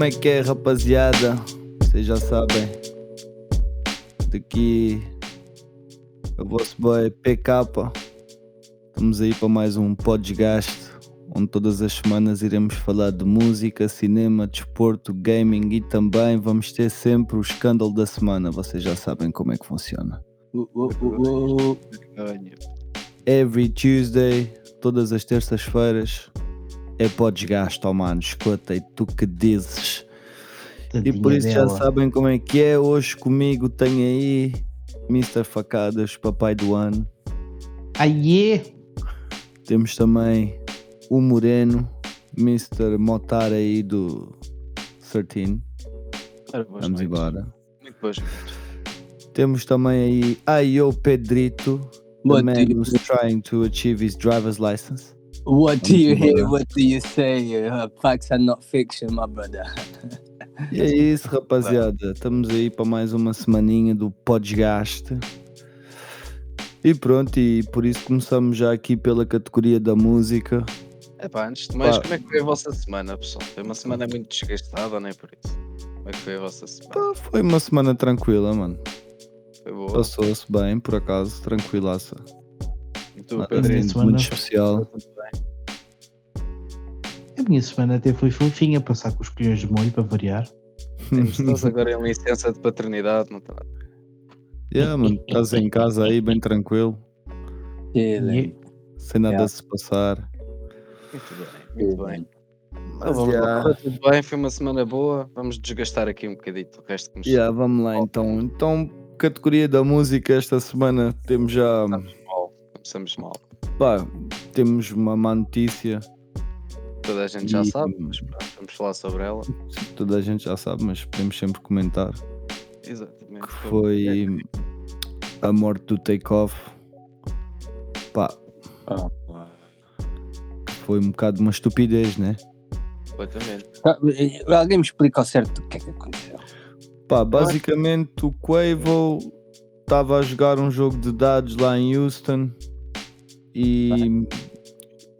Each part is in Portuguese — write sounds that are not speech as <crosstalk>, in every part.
Como é que é, rapaziada? Vocês já sabem. Daqui é o vosso boy PK. Estamos aí para mais um podcast, onde todas as semanas iremos falar de música, cinema, desporto, gaming e também vamos ter sempre o escândalo da semana. Vocês já sabem como é que funciona. Uh, uh, uh, uh. Every Tuesday, todas as terças-feiras, é podcast, oh mano. Escuta, e tu que dizes? E Tadinha por isso já dela. sabem como é que é. Hoje comigo tem aí Mr. Facadas, papai do ano. Aie! Temos também o Moreno, Mr. Motar aí do 13. Ora, boas Vamos noites. embora. Muito boas. Temos também aí Ayo Pedrito, the What man who's trying to achieve his driver's license. What do you hear? What do you say? Uh, facts are not fiction, my brother. E é isso, rapaziada. Estamos aí para mais uma semaninha do podcast. E pronto, e por isso começamos já aqui pela categoria da música. Epá, antes de mais, Pá. como é que foi a vossa semana, pessoal? Foi uma semana muito desgastada, nem por isso. Como é que foi a vossa semana? Pá, foi uma semana tranquila, mano. Foi boa? Passou-se bem, por acaso, tranquilaça. Tu, Pedrinho? semana muito especial. A minha semana até foi fofinha, passar com os colhões de molho para variar. Estás agora em licença de paternidade, não está yeah, mano, estás em casa aí, bem tranquilo, sem nada Yeah. a se passar. Muito bem, muito bem. Mas, Então, vamos yeah, tudo bem, foi uma semana boa. Vamos desgastar aqui um bocadito o resto que nos yeah, vamos lá então. Então, categoria da música, esta semana temos já. Começamos mal. Pá, temos uma má notícia. Toda a gente já E- sabe, mas pronto, vamos falar sobre ela. Toda a gente já sabe, mas podemos sempre comentar. Exatamente. Que foi a morte do Takeoff. Pá, foi um bocado uma estupidez, né? Completamente. Ah, Alguém me explica ao certo o que é que aconteceu. Pá, basicamente o Quavo estava a jogar um jogo de dados lá em Houston e,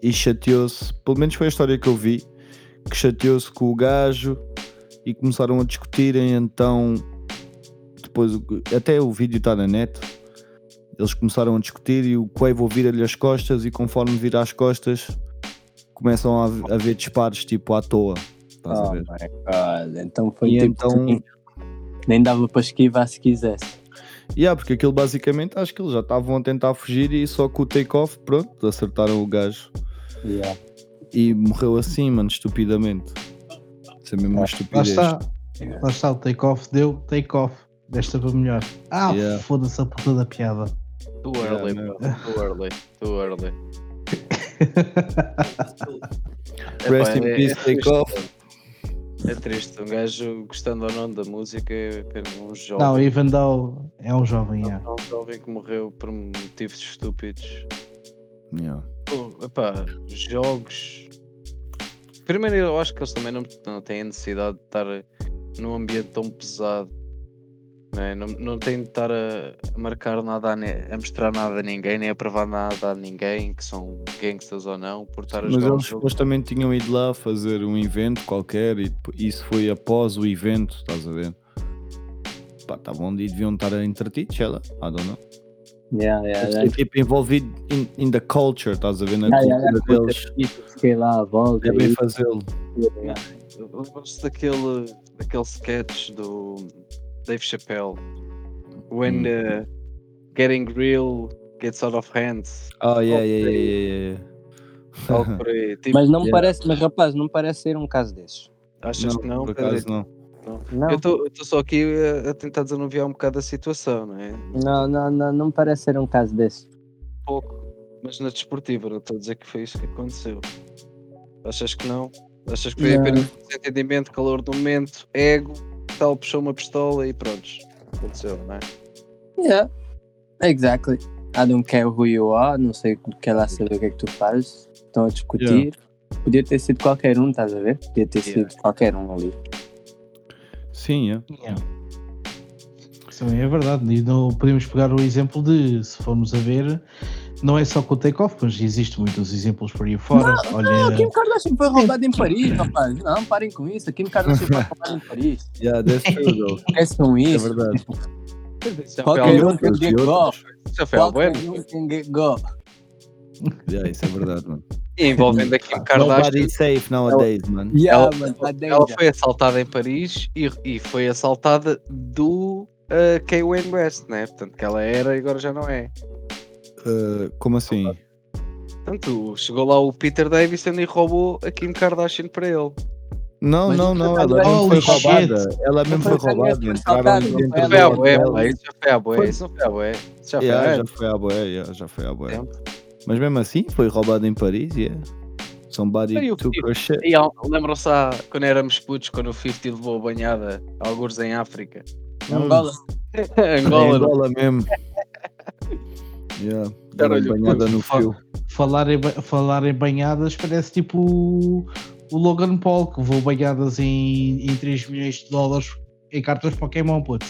e chateou-se, pelo menos foi a história que eu vi, que chateou-se com o gajo e começaram a discutirem, então depois até o vídeo está na net. Eles começaram a discutir e o Quavo vira-lhe as costas e conforme vira as costas começam a haver- a disparos tipo à toa. Estás a Oh ver? my god, então foi E tipo então- assim, nem dava para esquivar se quisesse. Yeah, porque aquilo basicamente acho que eles já estavam a tentar fugir e só com o take-off, pronto, acertaram o gajo Yeah. e morreu assim, mano, estupidamente. Isso é mesmo uma Lá estupidez. está, lá está, o take-off deu take-off. Desta para melhor. Ah, Yeah. foda-se a puta da piada. Too Yeah, early, bro. too early, too early. <laughs> Rest in é- peace, é take-off. É triste, um gajo gostando ou não da música, é apenas um Não, jovem, Even Though é um jovem, yeah. um jovem que morreu por motivos estúpidos. Yeah. Pô, epá, jogos. Primeiro, eu acho que eles também não, não têm a necessidade de estar num ambiente tão pesado. Não, é? não, não de estar a, a marcar nada, a, a mostrar nada a ninguém, nem a provar nada a ninguém, que são gangsters ou não, por estar a Mas jogar eles supostamente tinham ido lá fazer um evento qualquer e isso foi após o evento, estás a ver? Pá, estavam ali e deviam estar entretidos, sei lá, I don't know. Yeah, yeah, yeah. tipo envolvido in, in the culture, estás a ver? Na Yeah, cultura yeah, deles, Fiquei lá à volta. devem fazê-lo. yeah. Eu gosto daquele, daquele sketch do Dave Chappelle. When Hum. uh, getting real gets out of hand. Oh, yeah, yeah, yeah, yeah, yeah. <laughs> Tipo, Mas não me Yeah. parece, mas rapaz, não parece ser um caso desses. achas que não? por acaso não. Não, Eu estou só aqui a, a tentar desanuviar um bocado a situação, não é? não, não, não, não me parece ser um caso desses. pouco, mas na desportiva, não estou a dizer que foi isso que aconteceu. Achas que não? Achas que foi Não. apenas desentendimento, calor do momento, ego, tal, puxou uma pistola e pronto. Aconteceu, não é? Yeah, exactly. I don't care who you are, não sei, quer lá saber o que é que tu fazes. Estão a discutir. Podia ter sido qualquer um, estás a ver? Podia ter Yeah. sido qualquer um ali. Sim, yeah. Yeah. Isso também é verdade. E não podemos pegar o exemplo de, se formos a ver, Não é só com o take-off, mas existem muitos exemplos por aí fora. Olha, A Kim Kardashian foi roubada em Paris, <laughs> rapaz. Não, parem com isso. A Kim Kardashian foi roubada em Paris. <laughs> Yeah, that's true, though. Esqueçam É isso. verdade. Já foi Qualquer algo- um can E get go. outros. isso já foi algo Qualquer bueno. um get go. Yeah, isso é verdade, mano. E envolvendo a Kim <laughs> Kardashian. Nobody safe nowadays, man. Yeah, Ela- man, tá Ela foi assaltada em Paris e, e foi assaltada do uh, Kay Wayne West, né? Portanto, que ela era e agora já não é. Uh, como assim? Portanto, chegou lá o Peter Davidson e roubou a Kim Kardashian para ele. Não, Mas não, não. Ela mesmo foi shit. roubada. Ela mesmo foi roubada. foi Entraram dentro do ela. boé, pá, isso já foi à boé, Foi- isso não foi à boé. Já foi Yeah, à já foi à boé, yeah, já foi à boé. Mas mesmo assim, foi roubada em Paris, yeah. Somebody E took her shit. E lembram-se quando éramos putos, quando o 50 levou a banhada, alguns em África. Angola. <laughs> Angola, não- Angola mesmo. <laughs> yeah. Caralho, banhada no fio. falar, em, falar em banhadas parece tipo o, o Logan Paul que levou banhadas em, em 3 milhões de dólares em cartas Pokémon, puto.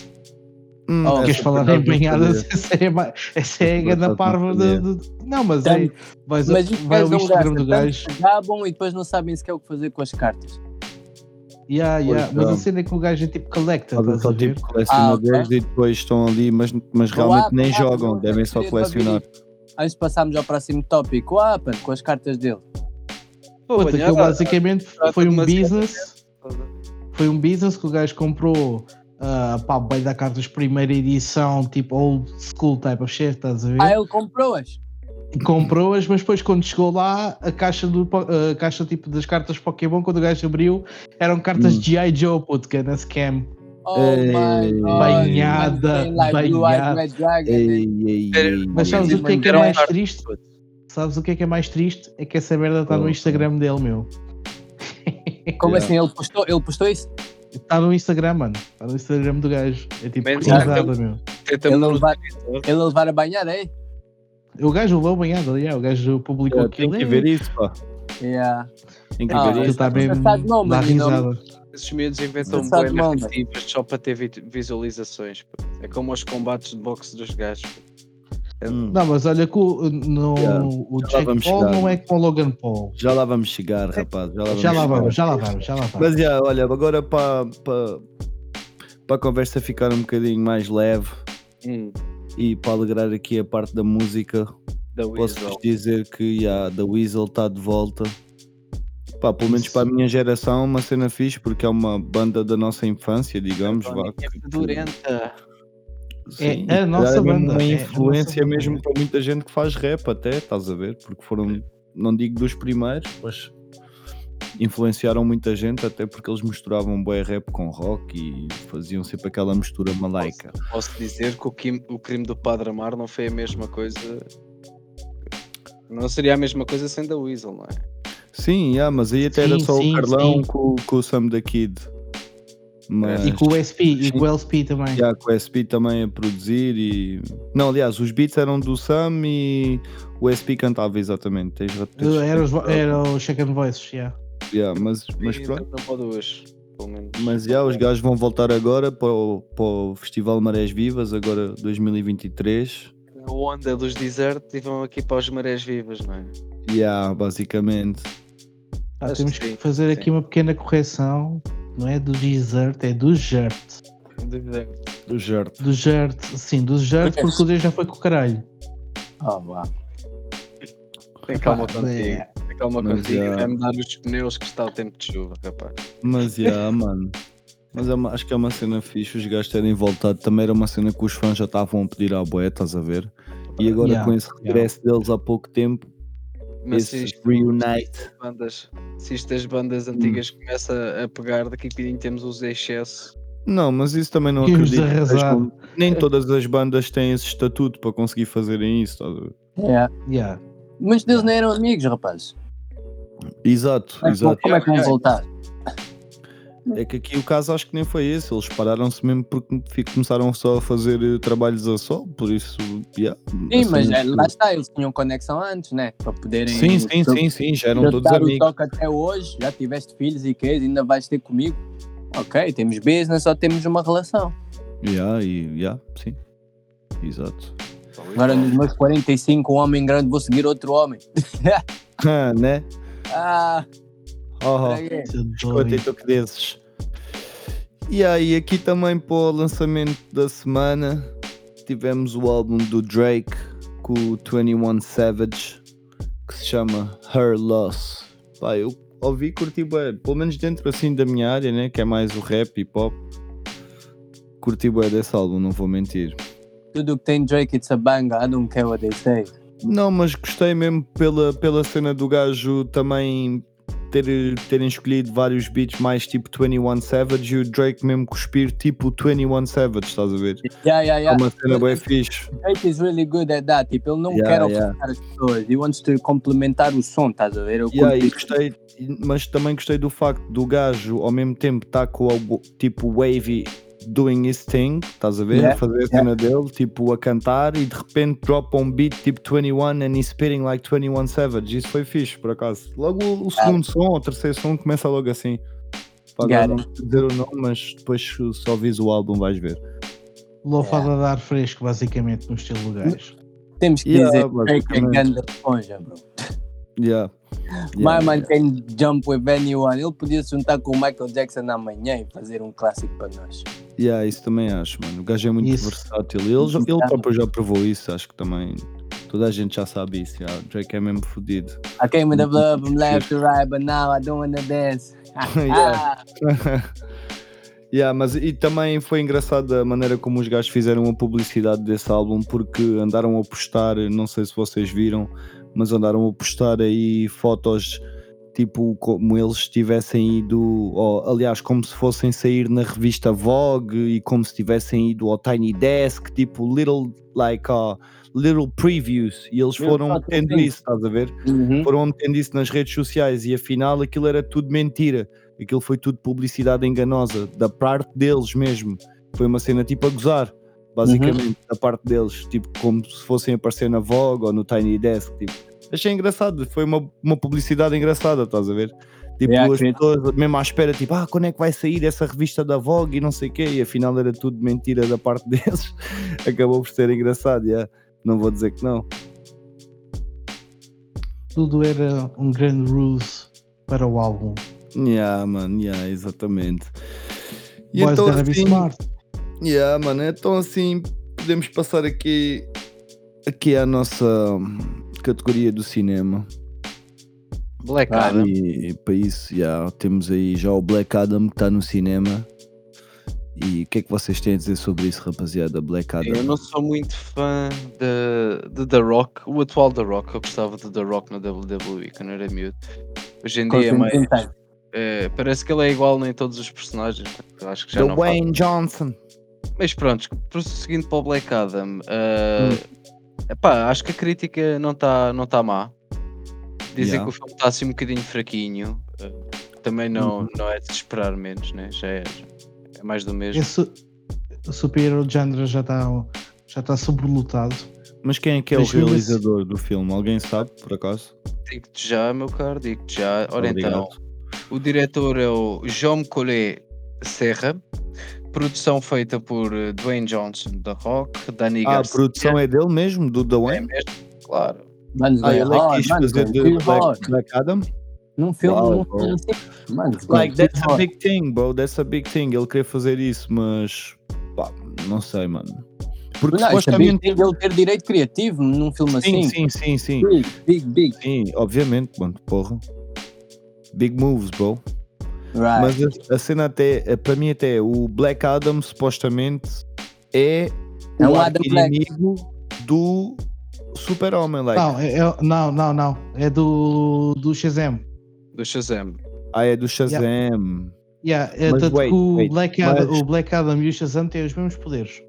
Hum, Oh, Queres essa falar em banhadas? Essa é, essa é a Por grande acaso parva não de, de- Não, mas é. Tanto- Vais, Mas vai um Instagram do gajo, gabam e depois não sabem sequer o que fazer com as cartas. Yeah, yeah. Pois Mas a cena é que o gajo é tipo collector, Fazem só tipo colecionadores Ah, e depois estão ali, mas, mas realmente nem jogam, devem só colecionar. Antes de passarmos ao próximo tópico, o Apan, com as cartas dele. Pô, Puta, aquilo basicamente foi um business. Foi um business que o gajo comprou. Uh, pá, bem da cartas primeira edição, tipo old school type of shit, estás a ver? Ah, ele comprou-as. Comprou-as, mas depois quando chegou lá, a caixa, do, a caixa tipo das cartas Pokémon, quando o gajo abriu, eram cartas Hum. de G.I. Joe, puto, que era scam. Oh my god. banhada, Mas sabes o que é que é mais triste? Sabes o que é que é mais triste? É que essa merda está Oh, no Instagram dele, meu. Como assim? Ele postou, ele postou isso? Está no Instagram, mano. Está no Instagram do gajo. É tipo risada, aquele- meu. Ele levar, Twitter. ele levar a banhar, é? O gajo levou banhado, yeah, o gajo publicou Yeah, Tem aquilo. que é, ver isso, pá. Yeah. Tem que Ah, ver Aquilo isso. está não, dá risada. Esses miúdos inventam boas narrativas só para ter vi- visualizações. pô. É como os combates de boxe dos gajos. pô. Hum, Não, mas olha que o, no, Yeah, o já lá Jake vamos Paul chegar, não é como o Logan Paul. Já lá vamos chegar, rapaz. Já lá vamos Já lá vamos, já lá vamos, já lá vamos. Mas já, olha, agora para pa, pa a conversa ficar um bocadinho mais leve Hum, e para alegrar aqui a parte da música, posso-vos dizer que já, The Weasel está de volta. Pá, pelo menos para a minha geração, uma cena fixe, porque é uma banda da nossa infância, digamos. Vá, É que- que- Durenta. sim, É a nossa mesmo banda, Uma é influência nossa mesmo banda. para muita gente que faz rap, até, estás a ver? Porque foram, não digo dos primeiros, mas influenciaram muita gente, até porque eles misturavam bué rap com rock e faziam sempre aquela mistura malaica. Posso dizer que o, Kim- o crime do Padre Amar não foi a mesma coisa. Não seria a mesma coisa sem da Weasel, não é? Sim, yeah, mas aí até era Sim, só sim, o Carlão sim. com, com o Sam da Kid. Mas, E com o SP, e com o LSP também. yeah, com o SP também a produzir e. Não, aliás, os beats eram do Sam e o SP cantava exatamente. Tens, Era, os, era o Second Voices, yeah. Yeah, mas, mas E pronto. Não pode hoje. Mas já, os gajos vão voltar agora para o, para o Festival Marés Vivas, agora 2023. A onda dos desertos e vão aqui para os marés vivas, não é? Yeah, basicamente. Ah, temos que sim, que fazer sim. aqui uma pequena correção. Não é do desert, é do Jert. Do Jert. Do Jert, sim, do Jert, Porque- o Deus já foi com o caralho. Oh, vá. Tem calma contigo. é. Tem calma Mas, contigo. já. Vai-me dar os pneus que está o tempo de chuva, rapaz. Mas já, <laughs> mano. Mas é uma- acho que é uma cena fixe os gajos terem voltado. Também era uma cena que os fãs já estavam a pedir à boé, estás a ver? E agora Yeah, com esse regresso deles há pouco tempo, Mas se isto, reunite. bandas, se isto das bandas antigas começa a pegar, daqui a bocadinho temos os excesso. Não, mas isso também não E os acredito. Nem todas as bandas têm esse estatuto para conseguir fazerem isso, estás a ver? Yeah. Yeah. Mas deles não eram amigos, rapaz. Exato, Como é que vão- exato. Como é que vão voltar? É que aqui o caso acho que nem foi esse. Eles pararam-se mesmo porque começaram só a fazer eh, trabalhos a sol, por isso, yeah, Sim, mas assim, é, lá está, eles tinham conexão antes, né? Para poderem. Sim, sim, sim, sim, já eram Já todos dar o amigos. toque até hoje, já tiveste filhos e que ainda vais ter comigo. Ok, temos business, só temos uma relação. Yeah, e, yeah, sim, exato. Agora nos meus 45, um homem grande, vou seguir outro homem. <laughs> <laughs> Ah, né? Ah, Oh? Isso é doido. escuta toque desses. E aí, aqui também para o lançamento da semana tivemos o álbum do Drake com o 21 Savage que se chama Her Loss. Pá, eu ouvi e curti bué, pelo menos dentro assim da minha área, né? Que é mais o rap e pop. Curti bué desse álbum, não vou mentir. Tudo que tem Drake, it's a banger. I don't care what they say. Não, mas gostei mesmo pela, pela cena do gajo também ter, terem escolhido vários beats mais tipo 21 Savage e o Drake mesmo cuspir tipo 21 Savage, estás a ver? Yeah, yeah, É yeah. uma cena bem fixe. Drake is really good at that. Tipo, ele não Yeah, quer yeah. ofuscar as pessoas. He wants to complementar o som, estás a ver? Eu Yeah, e gostei, mas também gostei do facto do gajo ao mesmo tempo estar com o tipo wavy doing his thing, estás a ver? Yeah, A fazer a cena dele, tipo a cantar e de repente dropa um beat tipo 21 and he's spitting like 21 Savage. Isso foi fixe, por acaso. Logo o, o segundo som, o terceiro som começa logo assim. Agora não dizer o nome, mas depois se só vis o álbum vais ver. Lofada a dar fresco, basicamente, no estilo do gajo. Temos que Yeah, dizer que é basicamente. grande esponja, bro. Yeah. <laughs> My Yeah, man yeah. can jump with anyone. Ele podia se juntar com o Michael Jackson amanhã e fazer um clássico para nós. Yeah, isso também acho, mano. O gajo é muito Isso. versátil. Ele, já- ele próprio já provou isso, acho que também. Toda a gente já sabe isso. Yeah. O Drake é mesmo fodido. I came with the blood from left to right, but now I don't wanna dance. <laughs> Yeah. <laughs> yeah, mas e também foi engraçado a maneira como os gajos fizeram a publicidade desse álbum, porque andaram a postar, não sei se vocês viram, mas andaram a postar aí fotos tipo como eles tivessem ido, ou, aliás, como se fossem sair na revista Vogue e como se tivessem ido ao Tiny Desk, tipo little like uh, little previews, e eles foram metendo isso, estás a ver? Uhum. foram metendo isso nas redes sociais e afinal aquilo era tudo mentira. Aquilo foi tudo publicidade enganosa, da parte deles mesmo. Foi uma cena tipo a gozar, basicamente, da parte deles, tipo como se fossem aparecer na Vogue ou no Tiny Desk. Tipo. Achei engraçado, foi uma, uma publicidade engraçada, estás a ver? Tipo, Yeah, as pessoas mesmo à espera, tipo, ah, quando é que vai sair essa revista da Vogue e não sei o quê, e afinal era tudo mentira da parte <laughs> deles. Acabou por ser engraçado, yeah. não vou dizer que não. Tudo era um grande ruse para o álbum. Yeah, mano, yeah, exatamente. E Boys então assim, smart. yeah, mano, então assim podemos passar aqui, aqui à nossa categoria do cinema. Black Ah, Adam. E para isso, yeah, temos aí já o Black Adam que está no cinema. E o que é que vocês têm a dizer sobre isso, rapaziada? Black Adam. Eu não sou muito fã de, de The Rock, o atual The Rock. Eu gostava de The Rock na WWE quando era miúdo. Hoje em dia é mais, é, parece que ele é igual em todos os personagens. Eu acho que já não faz. Dwayne Johnson. Mas pronto, prosseguindo para o Black Adam, uh, Hum. Epá, acho que a crítica não está não tá má. Dizem Yeah. que o filme está assim um bocadinho fraquinho. uh, também não, Uhum. não é de se esperar menos, né? já é, é mais do mesmo. Esse o super-hero genre já está já tá sobrelotado. Mas quem é que é o Deixa se- realizador do filme? Alguém sabe, por acaso? Digo-te já, meu caro, digo-te já. Ora então, o diretor é o João Collet Serra. Produção feita por uh, Dwayne Johnson, da Rock, Danny Ah, a produção é dele mesmo, do é Dwayne? mesmo, claro. Manos, Ah, ele é quis fazer de. Black, Black Adam? Num filme, num filme assim. Like, that's a big thing, bro. That's a big thing. Ele queria fazer isso, mas pá, não sei, mano. Porque Não, é supostamente. thing ele ter direito criativo num filme Sim, assim. sim, sim, sim. Big, big, big. Sim, obviamente, mano, porra. Big moves, bro. Right. Mas a, a cena até, para mim até, o Black Adam supostamente é, É o Adam Black. inimigo do Super-Homem, like. Não, é, é- não, não, não. É do, do Shazam. Do Shazam. Ah, é do Shazam. Yeah, é, Mas tanto wait, que o, wait, Black Adam, mas- o Black Adam e o Shazam têm os mesmos poderes.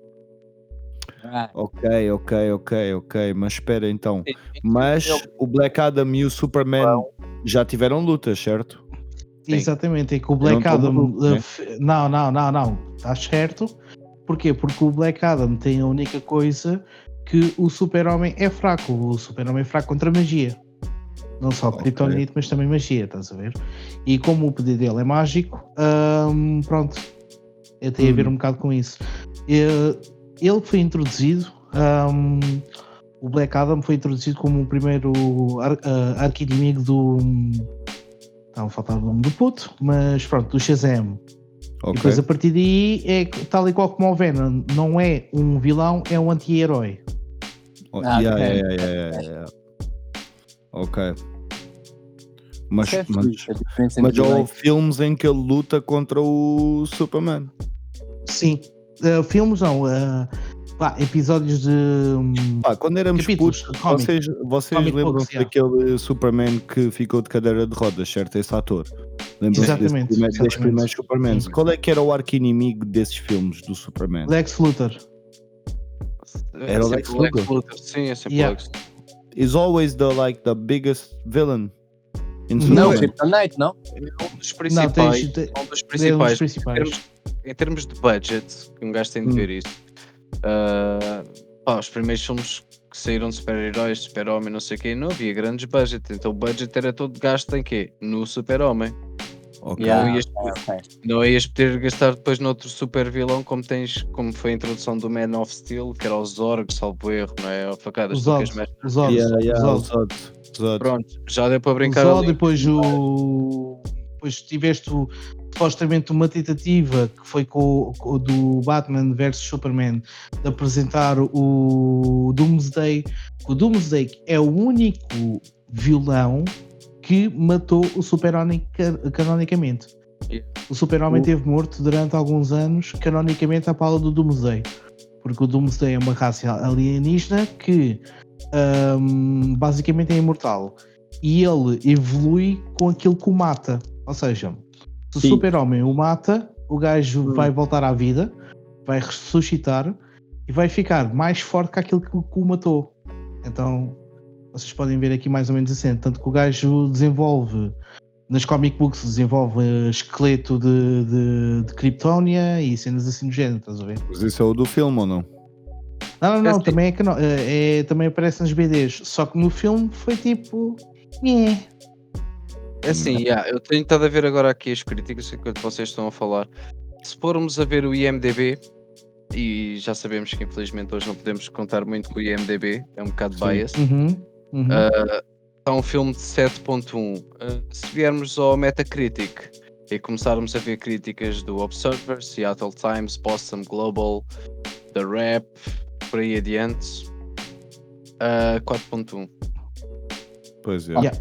Right. Ok, ok, ok, ok. Mas espera então. Mas o Black Adam e o Superman já tiveram lutas, certo? Sim. Exatamente, é que o Black não Adam. maluco, né? Não, não, não, não. Estás certo. Porquê? Porque o Black Adam tem a única coisa que o Super-Homem é fraco. O Super-Homem é fraco contra magia. Não só Ok. Kryptonite, mas também magia, estás a ver? E como o poder dele é mágico, hum, pronto. Tenho a ver Hum. um bocado com isso. Eh, Ele foi introduzido hum, o Black Adam foi introduzido como o primeiro ar, arqui-inimigo do. Estava a faltar o nome do puto, mas pronto, do Shazam. E Ok. depois a partir daí é tal e qual como o Venom, não é um vilão, é um anti-herói. Oh, Ah, yeah, ok. yeah, yeah, yeah, yeah. Ok. Mas, é mas, mas vilões. houve filmes em que ele luta contra o Superman. Sim. Uh, filmes não, uh, pá, episódios de. hum, Pá, quando éramos Capítulos, putos, comic. vocês, vocês lembram-se daquele Superman que ficou de cadeira de rodas, certo? Esse ator. Lembram-se desse Exatamente, primeiro- desses exatamente. primeiros Supermans. Sim. Qual é que era o arqui-inimigo desses filmes do Superman? Lex Luthor. É Era o sempre Lex o Lex Luthor? Luthor. Sim, é sempre Yeah. o Lex. Is always the like the biggest villain in Não, Superman. Kryptonite, não? É um dos Não, principais. tens, te- é um dos é um principais. dos principais. Em termos, em termos de budget, que um gajo tem de Hum. ver isso. Ah, pá, os primeiros filmes que saíram de super-heróis, super-homem, não sei o quê, não havia grandes budget. Então o budget era todo gasto em quê? No super-homem. Ok. Yeah. Yeah, ias- ok, ok. Não ias poder gastar depois noutro super vilão como tens, como foi a introdução do Man of Steel, que era o Zorg, salvo erro, não é? Facadas, Os Zod. Os Zod. Yeah, yeah, os Zod. Zod. Zod. Pronto, já deu para brincar Zod, ali. depois o. Depois tiveste o- supostamente uma tentativa que foi com, o- com do Batman vs Superman de apresentar o Doomsday. O Doomsday é o único vilão que matou o Super-Homem ca- canonicamente. Yeah. O Super-Homem O- esteve morto durante alguns anos, canonicamente à pala do Doomsday. Porque o Doomsday é uma raça alienígena que hum, basicamente é imortal. E ele evolui com aquilo que o mata. Ou seja, se o. Super-Homem o mata, o gajo Hum. vai voltar à vida, vai ressuscitar e vai ficar mais forte que aquilo que, que o matou. Então, vocês podem ver aqui mais ou menos assim. Tanto que o gajo desenvolve, nas comic books, desenvolve esqueleto de, de, de Kryptonia e cenas assim do género, estás a ver? Mas isso é o do filme ou não? Não, não, não, assim. também, é cano- é, é- também aparece nas BDs. Só que no filme foi tipo. "Nhé". É assim, yeah, eu tenho estado a ver agora aqui as críticas enquanto vocês estão a falar. Se formos a ver o IMDB, e já sabemos que infelizmente hoje não podemos contar muito com o IMDB, é um bocado Sim. bias. Uhum, uhum. Ah, Está um filme de 7.1. Ah, se viermos ao Metacritic e começarmos a ver críticas do Observer, Seattle Times, Boston Global, The Rap, por aí adiante, ah, 4.1. Pois é. Yeah.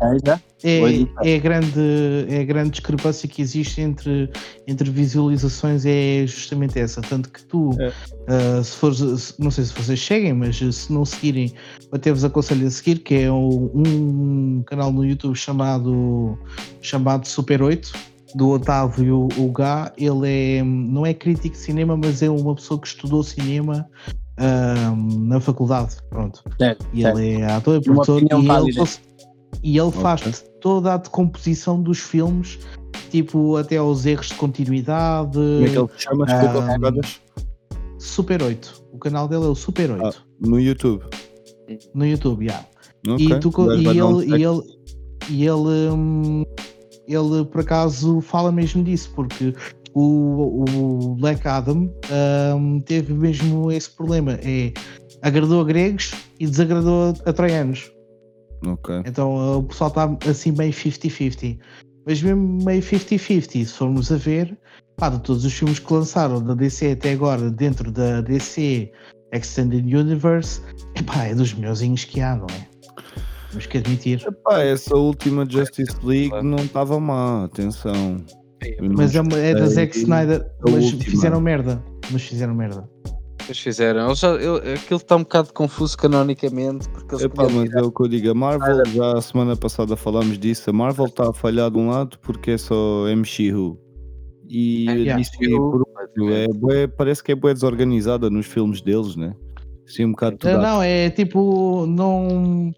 É, Pois é, a grande, é a grande discrepância que existe entre, entre visualizações é justamente essa. Tanto que tu, É. ah, se fores, se- não sei se vocês seguem, mas se não seguirem, até vos aconselho a seguir, que é o- um canal no YouTube chamado, chamado Super 8, do Otávio Gá. Ele é, não é crítico de cinema, mas é uma pessoa que estudou cinema ah, na faculdade. Pronto. Certo, E certo. ele é ator e Uma produtor e ele, e ele Ok. faz toda a decomposição dos filmes, tipo até aos erros de continuidade. Como é que ele se chama? Desculpa, Ah? Super 8. O canal dele é o Super 8 No YouTube. no YouTube. Yeah. Ok. E, tu, e, um ele, e ele e ele hum, ele por acaso fala mesmo disso porque o, o Black Adam hum, teve mesmo esse problema é agradou a gregos e desagradou a troianos Ok. Então uh, o pessoal está assim meio 50-50. Mas mesmo meio 50-50, se formos a ver, pá, de todos os filmes que lançaram da DC até agora, dentro da DC Extended Universe, epá, é dos melhorzinhos que há, não é? Temos que admitir. Epá, essa última Justice League não estava má, atenção. Mas é, é da Zack Snyder, mas última. fizeram merda. Mas fizeram merda. Eles fizeram. Eles já, ele- aquilo está um bocado confuso canonicamente, porque eles Epá, mas é o que eu digo, a Marvel, já a semana passada falámos disso, a Marvel está a falhar de um lado porque é só MCU. E É, yeah. DC, por outro, é bué- parece que é bué desorganizada nos filmes deles, né? Sim, um bocado Não, não, é tipo, não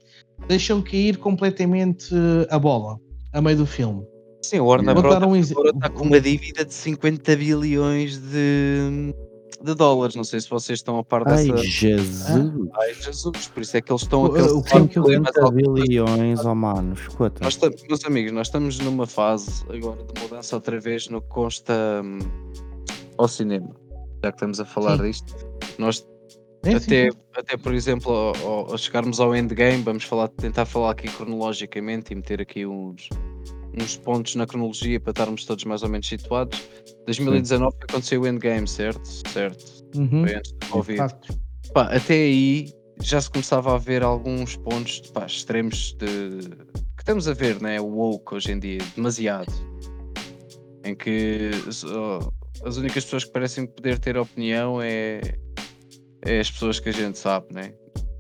deixam cair completamente a bola a meio do filme. Sim, o Warner Bros. um está com uma dívida de 50 bilhões de, de dólares. Não sei se vocês estão a par Ai, dessa. Jesus! Ai, Jesus, por isso é que eles estão a cancelar filme que eu- problemas 50 altos. bilhões, oh mano, escuta. Nós meus amigos, nós estamos numa fase agora de mudança outra vez no que consta hum, ao cinema. Já que estamos a falar Sim. disto, nós É, até, sim. até por exemplo, ao, ao- ao chegarmos ao endgame, vamos falar, tentar falar aqui cronologicamente e meter aqui uns, uns pontos na cronologia para estarmos todos mais ou menos situados. 2019 aconteceu o endgame, certo? Certo. Uhum. Foi antes do Covid. Pá, até aí já se começava a ver alguns pontos pá, extremos de que estamos a ver, né? O woke hoje em dia, demasiado. Em que as únicas pessoas que parecem poder ter opinião é, é as pessoas que a gente sabe, né?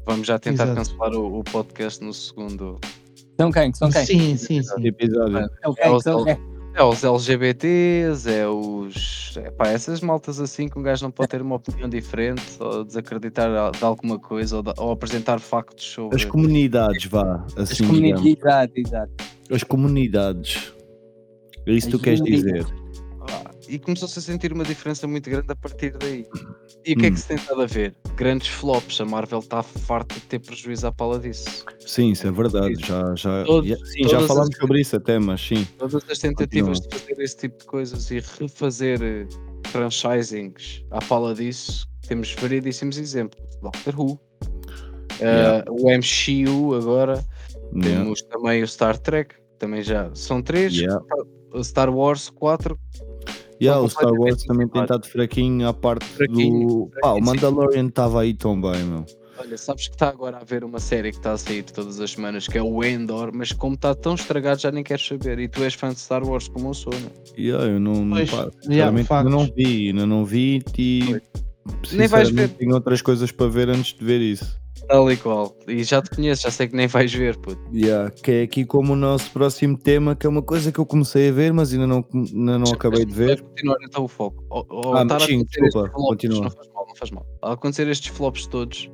Vamos já tentar Exato. cancelar o, o podcast no segundo. São quem? São quem? Sim, sim, sim. Episódio. É o É quem? o São quem? É os LGBTs, é os. É, pá, essas maltas assim que um gajo não pode ter uma opinião diferente ou desacreditar de alguma coisa ou, da- ou apresentar factos sobre. As comunidades, vá. As Assim, comunidades. digamos. Exato, exato. As comunidades. É isso que tu As queres comunidades. dizer. E começou-se a sentir uma diferença muito grande a partir daí. E o que é Hum. que se tem estado a ver? Grandes flops. A Marvel está farta de ter prejuízo à pala disso. Sim, isso é verdade. Já, já, já- sim, já falámos as- sobre isso até, mas sim. Todas as tentativas de fazer esse tipo de coisas e refazer eh, franchisings à pala disso, temos variedíssimos exemplos. Doctor Who, eh, Yeah. o MCU agora, Yeah. temos também o Star Trek, também já são três, Yeah. Star Wars 4, Yeah, o Star Wars também tem estado fraquinho à parte Fraquinho, do. Pá, o fraquinho, sim. Mandalorian estava aí tão bem, meu. Olha, sabes que está agora a haver uma série que está a sair todas as semanas, que é o Endor, mas como está tão estragado já nem queres saber. E tu és fã de Star Wars como eu sou, né? Yeah, eu não. Pois, pá, yeah, ainda não vi, ainda não vi e. Nem vais ver. Tenho outras coisas para ver antes de ver isso. Tal e qual. E já te conheço, já sei que nem vais ver, puto. Yeah, que é aqui como o nosso próximo tema, que é uma coisa que eu comecei a ver, mas ainda não, ainda não acabei de ver. Continuar então o foco. Ao, ao Ah, estar mas a sim, acontecer desculpa, estes flops, continua. Não faz mal, não faz mal. Ao acontecer estes flops todos,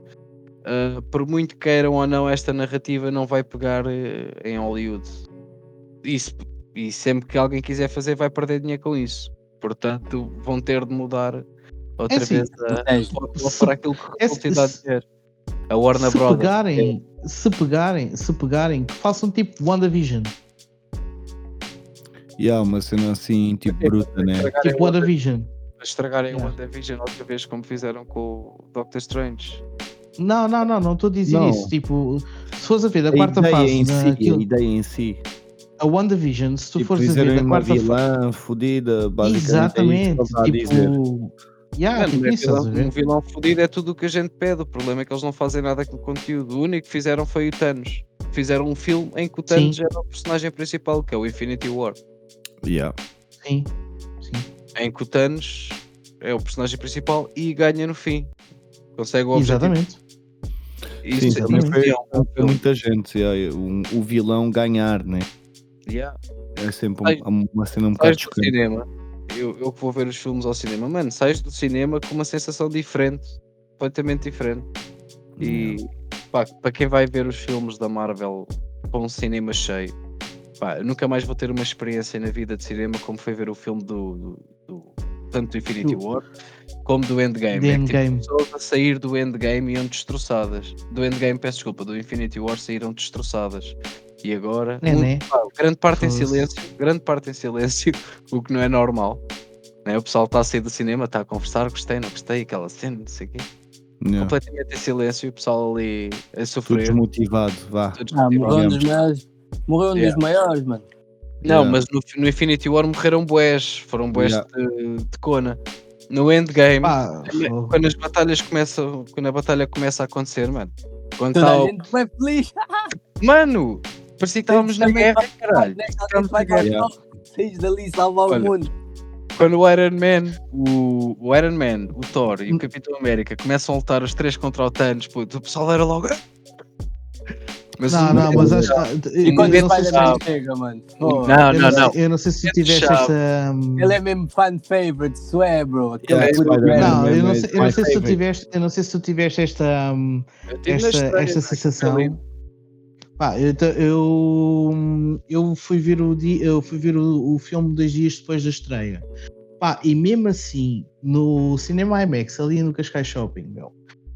ah, por muito queiram ou não, esta narrativa não vai pegar eh, em Hollywood. Isso, e sempre que alguém quiser fazer, vai perder dinheiro com isso. Portanto, vão ter de mudar outra É assim, vez a É, fórmula se- para aquilo que é- em dar se- dinheiro. A Warner se Brothers. pegarem, se pegarem, se pegarem, que façam tipo WandaVision. Yeah, uma cena assim, tipo bruta, né? Estragarem Tipo WandaVision. Estragarem o Yeah. WandaVision outra vez, como fizeram com o Doctor Strange. Não, não, não, não estou a dizer Não. isso. Tipo, se fores a ver da A quarta ideia fase, em si, naquilo- a ideia em si. a WandaVision, se tu Tipo, fores a ver da quarta fase. vilã fodida, basicamente. é isso Exatamente. dizer. Tipo. Yeah, Mano, um isso, um vilão fodido é tudo o que a gente pede. O problema é que eles não fazem nada com o conteúdo. O único que fizeram foi o Thanos. Fizeram um filme em que o Thanos Sim. era o personagem principal, que é o Infinity War. Yeah. Sim. Sim. Em que o Thanos é o personagem principal e ganha no fim. Consegue o objetivo. Exatamente. Isso, Sim, também isso foi é um bom para filme. muita gente, yeah, um- o vilão ganhar, né? Yeah. É sempre um- uma cena um bocado do chocante. Eu, eu que vou ver os filmes ao cinema, mano, sais do cinema com uma sensação diferente, completamente diferente. E pá, para quem vai ver os filmes da Marvel com um cinema cheio, pá, nunca mais vou ter uma experiência na vida de cinema como foi ver o filme do, do- do- tanto do Infinity War como do Endgame. The É tipo, Endgame. pessoas a sair do Endgame iam destroçadas. Do Endgame, peço desculpa, do Infinity War saíram destroçadas. E agora, É, muito- né? grande parte em silêncio, grande parte em silêncio, <laughs> o que não é normal. Né? O pessoal está a sair do cinema, está a conversar, gostei, não gostei, aquela cena, não sei o quê. Yeah. Completamente em silêncio e o pessoal ali a Tudo sofrer. desmotivado, vá. tudo Ah, desmotivado. morreu um dos maiores. Morreu um Yeah. dos maiores, mano. Não, Yeah. mas no, no Infinity War morreram boés, foram boés Yeah. de, de cona. No Endgame, Pá, quando- as batalhas começam, quando a batalha começa a acontecer, mano. Quando Toda tá a o- gente foi feliz. <laughs> Mano, parecia que estávamos na guerra, vai- caralho. Estamos vai na. Yeah. Saís dali salvar Olha, o mundo. Quando o Iron Man, o, o Iron Man, o Thor e o. Capitão América começam a lutar os três contra o Thanos, puto, o pessoal era logo. "Ah!" Mas Não, não, mas acho que. E quando ele não vai Spider-Man chega, mano. Pô, Não, não, não. Eu não sei se tu tiveste essa. hum, Ele é mesmo fan favorite, swear, bro. Puto Spider-Man. grande. Não, eu não é sei, eu não my sei se tu tiveste, eu não sei se tu tiveste esta, hum, na esta, esta sensação. Pá, eu, ta- eu, eu fui ver o dia, eu fui ver o, o filme dois dias depois da estreia. Pá, e mesmo assim, no Cinema IMAX, ali no Cascais Shopping, meu,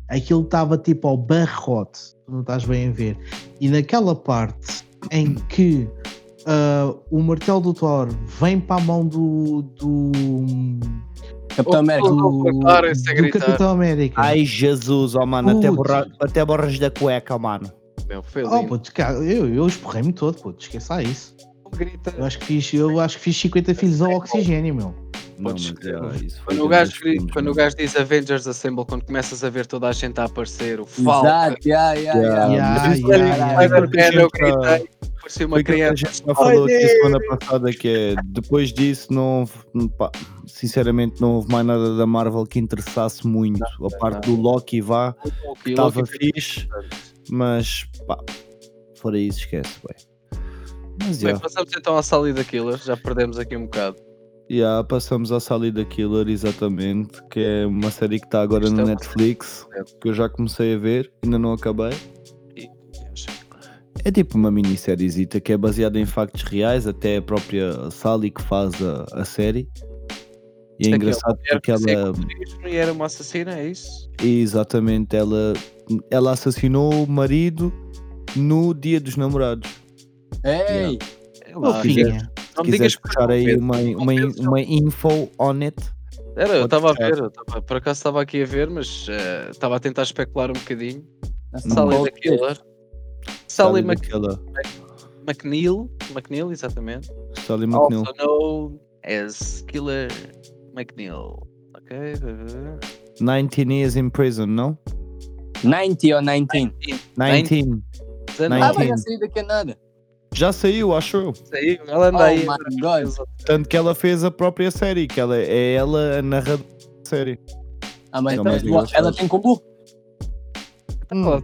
aquilo estava tipo ao barrote, tu não estás bem a ver. E naquela parte em que ah, o martelo do Thor vem para a mão do, do, Capitão América. Oh, oh, cortar esse a do gritar. Capitão América. Ai Jesus, oh mano, até, borra, até borras da cueca, mano. Meu, foi Oh, lindo. puto, cara, eu, eu esporrei-me todo, puto, esqueça isso. Grita. Eu acho que fiz, eu acho que fiz 50 filhos ao oxigênio, meu. Não, Podes mas, mano. isso foi Quando o, gajo, quando o gajo diz Avengers Assemble, quando começas a ver toda a gente a aparecer, o Falcon, Exato, yeah, yeah, Yeah. yeah. Yeah, yeah, é- yeah. foi Spider-Man, porque a eu gritei, parecia uma que a criança. gente já falou aqui semana passada que é depois disso não houve, pá, sinceramente não houve mais nada da Marvel que interessasse muito. a parte do Loki vá, E estava fixe, mas pá, fora isso esquece, bem. Mas Bem, já, passamos então à Sally da Killer, já perdemos aqui um bocado. já, passamos à Sally da Killer exatamente, que é uma série que está agora Isto no é Netflix, que eu já comecei a ver, ainda não acabei. É tipo uma minissériezita que é baseada em factos reais, até a própria Sally que faz a, a série. E é engraçado porque ela, E era uma assassina, é isso? exatamente, ela, ela assassinou o marido no dia dos namorados. Ei, É lá, Fofinha. não me digas puxar aí Pedro, uma, uma, uma info on it. Era, eu estava a ver, eu tava- por acaso estava aqui a ver, mas eh, estava a tentar especular um bocadinho. Sally da Killer. Sally daquela- McNeil, McNeil, exatamente. Sally McNeil. Also known as Killer McNeil. Ok? 19 years in prison, não? 90 ou 19? 19. Ah, mas 19. já saí daqui a nada. Já saiu, acho eu. Saiu, ela anda Oh aí. my God. Tanto que ela fez a própria série, que ela é ela a narradora da série. Ah, mas então, engraçado. ela tem combo? Ela-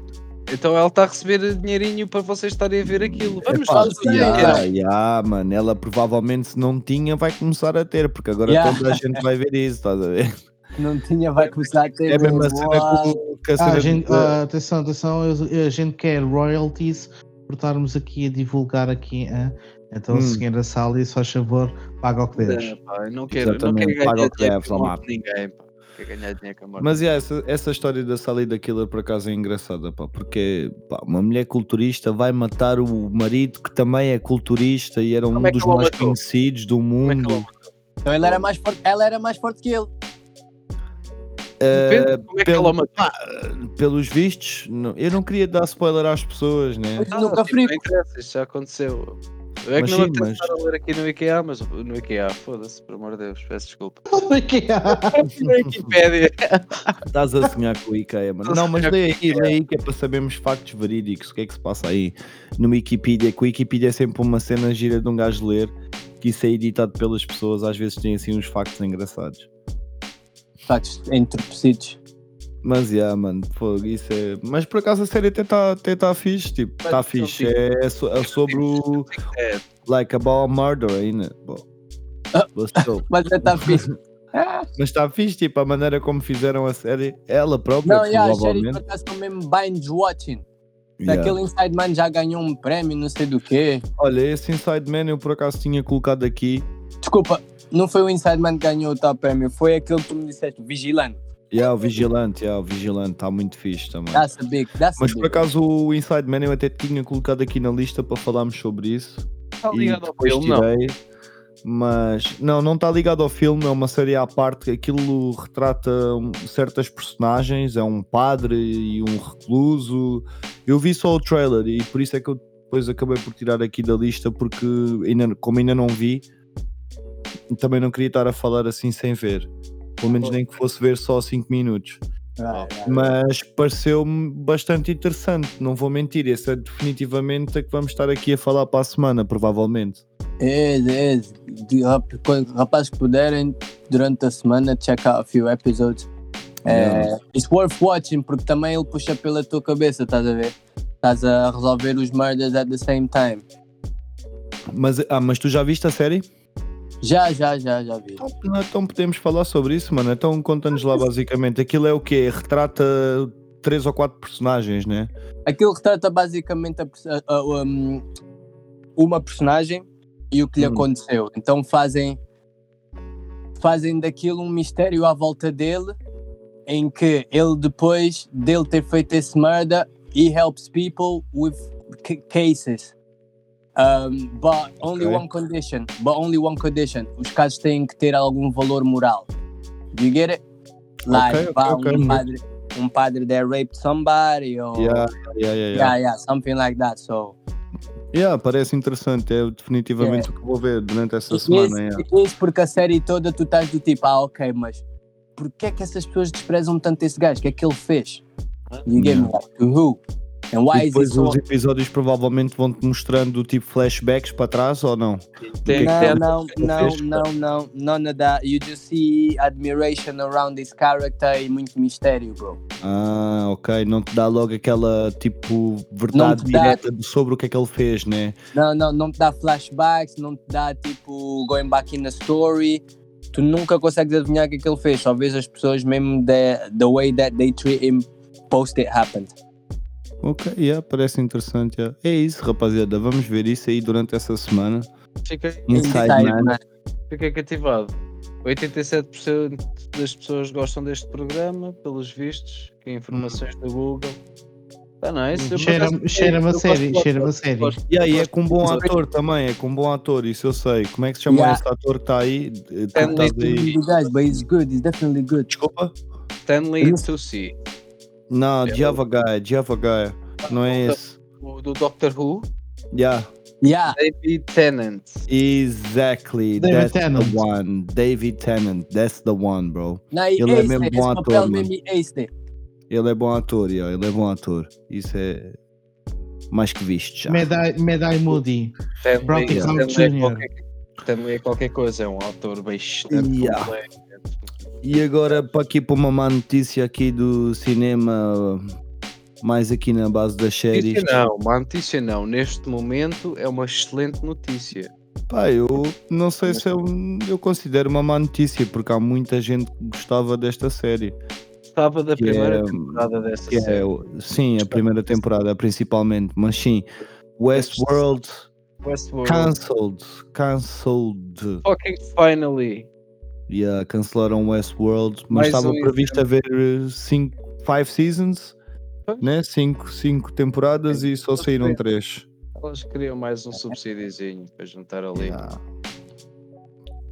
Então ela está a receber dinheirinho para vocês estarem a ver aquilo. Vamos sim, yeah, yeah, mano, ela provavelmente se não tinha vai começar a ter, porque agora Yeah. toda a gente vai ver isso, estás a ver? Não tinha, vai começar a ter. É a mesma cena com, com a Ah, a gente, de- ah, atenção, atenção, a gente quer royalties por estarmos aqui a divulgar aqui. ah. Então, Hum. senhora Sally, se faz favor, paga o que deves. É, pá, eu não quero, não quero paga ganhar o que deves, de ninguém. Pá. Quero ganhar dinheiro com a morte. Mas yeah, essa, essa história da Sally da Killer por acaso é engraçada, pá, porque pá, uma mulher culturista vai matar o marido que também é culturista e era um é dos ela mais matou? conhecidos do é mundo. ela- Então ele era mais forte, ela era mais forte que ele. Depende de como é que pelo- ela matou. pá, pelos vistos, não- eu não queria dar spoiler às pessoas, né? Pois Ah, nunca tipo, frico. não interessa, já aconteceu. Eu é Mas que não sim, vou mas- a ler aqui no IKEA, mas no IKEA, foda-se, por amor de Deus, peço desculpa. <laughs> na Wikipédia. Estás a sonhar com o IKEA, mano. Não, mas o aí, lê aí que é para sabermos factos verídicos. O que é que se passa aí no Wikipedia? Que o Wikipedia é sempre uma cena gira de um gajo ler, que isso é editado pelas pessoas, às vezes tem assim uns factos engraçados. Factos entorpecidos. Mas, yeah, mano, fogo, isso é. Mas por acaso a série até está até tá fixe, tipo, está não fixe. fica- É, so- é sobre o. É, Like about murder ainda. Ah. <laughs> Mas está fixe. <laughs> Mas está fixe, tipo, a maneira como fizeram a série, ela própria, Não, yeah, as séries por acaso são mesmo binge watching. Yeah. Aquele Inside Man já ganhou um prémio, não sei do quê. Olha, esse Inside Man eu por acaso tinha colocado aqui. Desculpa, não foi o Inside Man que ganhou o tal prémio, foi aquele que tu me disseste, Vigilante. Yeah, o Vigilante, yeah, o Vigilante está muito fixe também. Dá-se a big, a Mas por big. acaso o Inside Man eu até tinha colocado aqui na lista para falarmos sobre isso. está ligado ao filme, não. Mas não, não está ligado ao filme, é uma série à parte. Aquilo retrata certas personagens, é um padre e um recluso. Eu vi só o trailer e por isso é que eu depois acabei por tirar aqui da lista, porque ainda, como ainda não vi, também não queria estar a falar assim sem ver. Pelo menos nem que fosse ver só 5 minutos. Ah, ah. Mas pareceu-me bastante interessante, não vou mentir. Esse é definitivamente a que vamos estar aqui a falar para a semana, provavelmente. É, é. Rapazes que puderem, durante a semana, check out a few episodes. É, it's worth watching, porque também ele puxa pela tua cabeça, estás a ver? Estás a resolver os murders at the same time. Mas, ah, mas tu já viste a série? Já, já, já, já vi. Então, então podemos falar sobre isso, mano. Então conta-nos lá basicamente. Aquilo é o quê? Retrata três ou quatro personagens, né? Aquilo retrata basicamente a a- a- um, uma personagem e o que lhe Hum. aconteceu. Então fazem fazem daquilo um mistério à volta dele, em que ele depois dele ter feito esse murder, he helps people with cases. Um, but only Ok. one condition. But only one condition. Os casos têm que ter algum valor moral. Do you get it? Like, ok, pá, ok, um, padre, um padre that raped somebody or Yeah, yeah, yeah, yeah. yeah, yeah, something like that. So Yeah, parece interessante. É definitivamente o que vou ver durante essa E semana. isso, yeah. isso porque a série toda tu estás do tipo, ah, ok, mas porquê é que essas pessoas desprezam tanto esse gajo? O que é que ele fez? You get me? Yeah. Like, to who? And why E is depois os episódios provavelmente vão-te mostrando tipo flashbacks para trás ou não? É Não, não, não, não, não, none of that. You just see admiration around this character e muito mistério, bro. Ah, ok. Não te dá logo aquela tipo verdade dá- direta de- sobre o que é que ele fez, né? Não, não, não te dá flashbacks, não te dá tipo going back in the story. Tu nunca consegues adivinhar o que é que ele fez, vês as pessoas mesmo the, the way that they treat him post it happened. Ok, yeah, parece interessante. yeah. É isso, rapaziada. Vamos ver isso aí durante essa semana. Fiquei, Inside Man. Man. fiquei cativado. 87% das pessoas gostam deste programa, pelos vistos, que informações do Google. Tá nice. Por Cheira- cheira-me a série, cheira-me a série. E aí é com um bom ator também, é com um bom ator, isso eu sei. Como é que se chama Yeah. esse ator que está aí? Stanley estás aí? The guys, but he's good, he's definitely good. Desculpa? Stanley Tucci, Não, É Java Guy, Java Guy. Não é esse. o do Doctor Who, Yeah, Yeah, David Tennant. exactly. David that's Tennant. the one. David Tennant, that's the one, bro. não, Ele é mesmo bom ator. Ele é bom ator, yeah, ele é bom ator. Isso é mais que visto já. Medai, Medai Moody. Stanley, out é qualquer, Stanley é qualquer coisa, é um autor bastante Yeah. E agora para aqui para uma má notícia aqui do cinema, mais aqui na base das séries. Notícia não, uma notícia não. Neste momento é uma excelente notícia. Pá, eu não sei se eu, eu considero uma má notícia, porque há muita gente que gostava desta série. Estava da primeira é- temporada dessa Que é, série. sim, a primeira temporada principalmente, mas sim, Westworld Westworld. cancelled, cancelled. Fucking finally. Yeah, cancelaram Westworld, mas Mais estava um previsto haver 5, 5 seasons, Pois. né? 5 cinco temporadas e só saíram é. 3. Elas queriam mais um subsídiozinho para juntar ali. Yeah.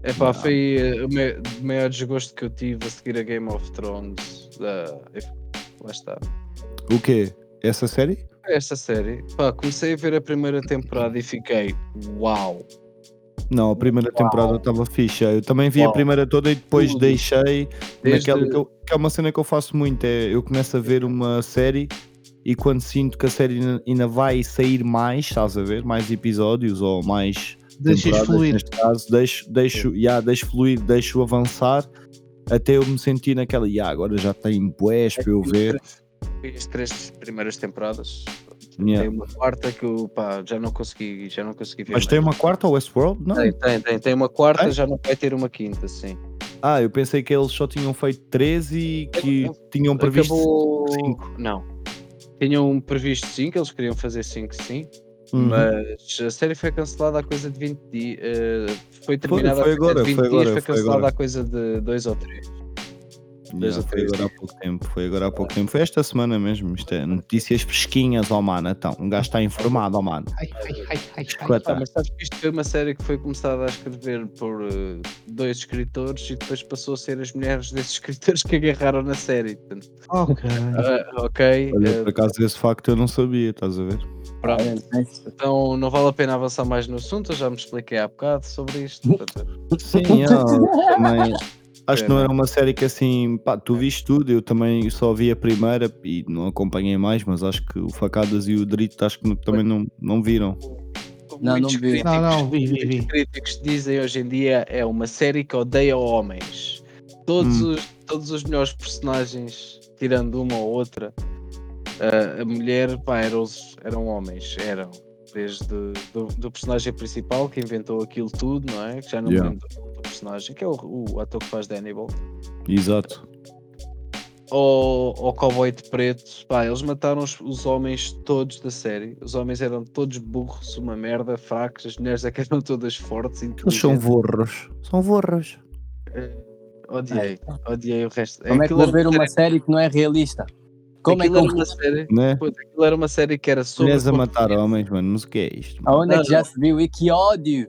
É pá, Yeah. foi eh, o maior desgosto que eu tive a seguir a Game of Thrones. Da... Lá está. O quê? Essa série? Esta série, pá, comecei a ver a primeira temporada e fiquei, uau. Não, a primeira temporada estava fixe. Eu também vi a Uau. primeira toda e depois Tudo. deixei Desde- naquela que, eu- que é uma cena que eu faço muito. É eu começo a ver uma série e quando sinto que a série ainda- vai sair mais, estás a ver? Mais episódios ou mais Deixas fluir. neste caso, deixo, deixo, yeah, deixo fluir, deixo avançar até eu me sentir naquela, yeah, agora já tem boés para eu ver. As três primeiras temporadas. Yeah. Tem uma quarta que eu pá, já não consegui, já não consegui ver. Mas tem mais. uma quarta Westworld? Não. Tem, tem, tem, tem uma quarta, Tem? já não vai ter uma quinta, sim. Ah, eu pensei que eles só tinham feito 13 e que tinham previsto Acabou. cinco. Não. Tinham previsto 5, eles queriam fazer 5 sim, Uhum. mas a série foi cancelada há coisa de 20 dias. foi terminada foi há coisa agora, de 20 foi dias, agora, foi foi cancelada há coisa de 2 ou 3. Yeah, foi agora há pouco tempo, foi agora há pouco tempo. Foi esta semana mesmo. Isto é notícias fresquinhas, ó mano. Então, um gajo está informado, ó mano. Ai, ai, ai, ai, ai. Escuta. mas sabes que isto foi uma série que foi começada a escrever por eh, dois escritores e depois passou a ser as mulheres desses <laughs> escritores que agarraram na série. Portanto, Ok. ah, ok, Olha, eh, por acaso esse facto eu não sabia, estás a ver? pronto. Nice. Então não vale a pena avançar mais no assunto, eu já me expliquei há bocado sobre isto. portanto, Sim, yeah, também. Acho que não era uma série que assim, pá, tu viste tudo, eu também só vi a primeira e não acompanhei mais, mas acho que o Facadas e o Drito acho que também não, não viram. Não, não vi. críticos- Não, não, vi, vi, muitos vi. críticos dizem hoje em dia é uma série que odeia homens. Todos, Hum. os, todos os melhores personagens, tirando uma ou outra, a- a mulher pá, eram, eram homens, eram. Desde do, do personagem principal que inventou aquilo tudo, não é? Que já não Yeah. lembro personagem, que é o, o ator que faz Hannibal. Exato. Ao, ao cowboy de preto, pá, eles mataram os, os homens todos da série. Os homens eram todos burros, uma merda, fracos, as mulheres é que eram todas fortes. Eles são vorros. São vorros. Odiei, odiei o resto. Como é que Aquilo vou ver uma série- série que não é realista? Como é que aquilo eu... era uma série, Né? puta, aquilo era uma série que era sobre. Mulheres a matar homens, mano, mas o que é isto? Aonde é Não, que já não. se viu? E que ódio!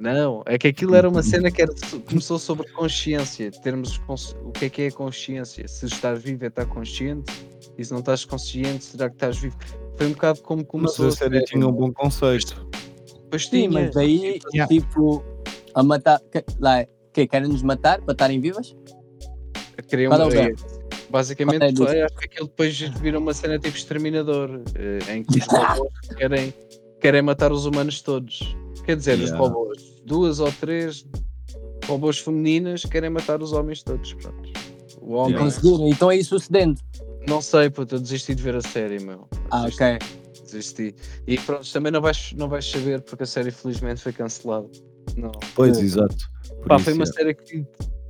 Não, é que aquilo era uma cena que era, começou sobre consciência, termos cons- o que é que é a consciência, se estás vivo é estar consciente, e se não estás consciente, será que estás vivo? Foi um bocado como Mas começou a série tinha um bom conceito. Sim, tinha, mas daí, Yeah. tipo, a matar. Que, lá, que querem nos matar para estarem vivas? queriam é verbo? Basicamente, é acho que aquilo depois vira uma cena tipo exterminador, eh, em que os robôs querem, querem matar os humanos todos. Quer dizer, os Yeah. robôs, duas ou três robôs femininas querem matar os homens todos. Pronto. O homem. Conseguiram, então é isso sucedendo. não sei, puto, eu desisti de ver a série, meu. Ah, Desisti, ok. desisti. E pronto, também não vais, não vais saber porque a série felizmente foi cancelada. Não. Pois, exato. Por Pá, isso, foi uma é. série que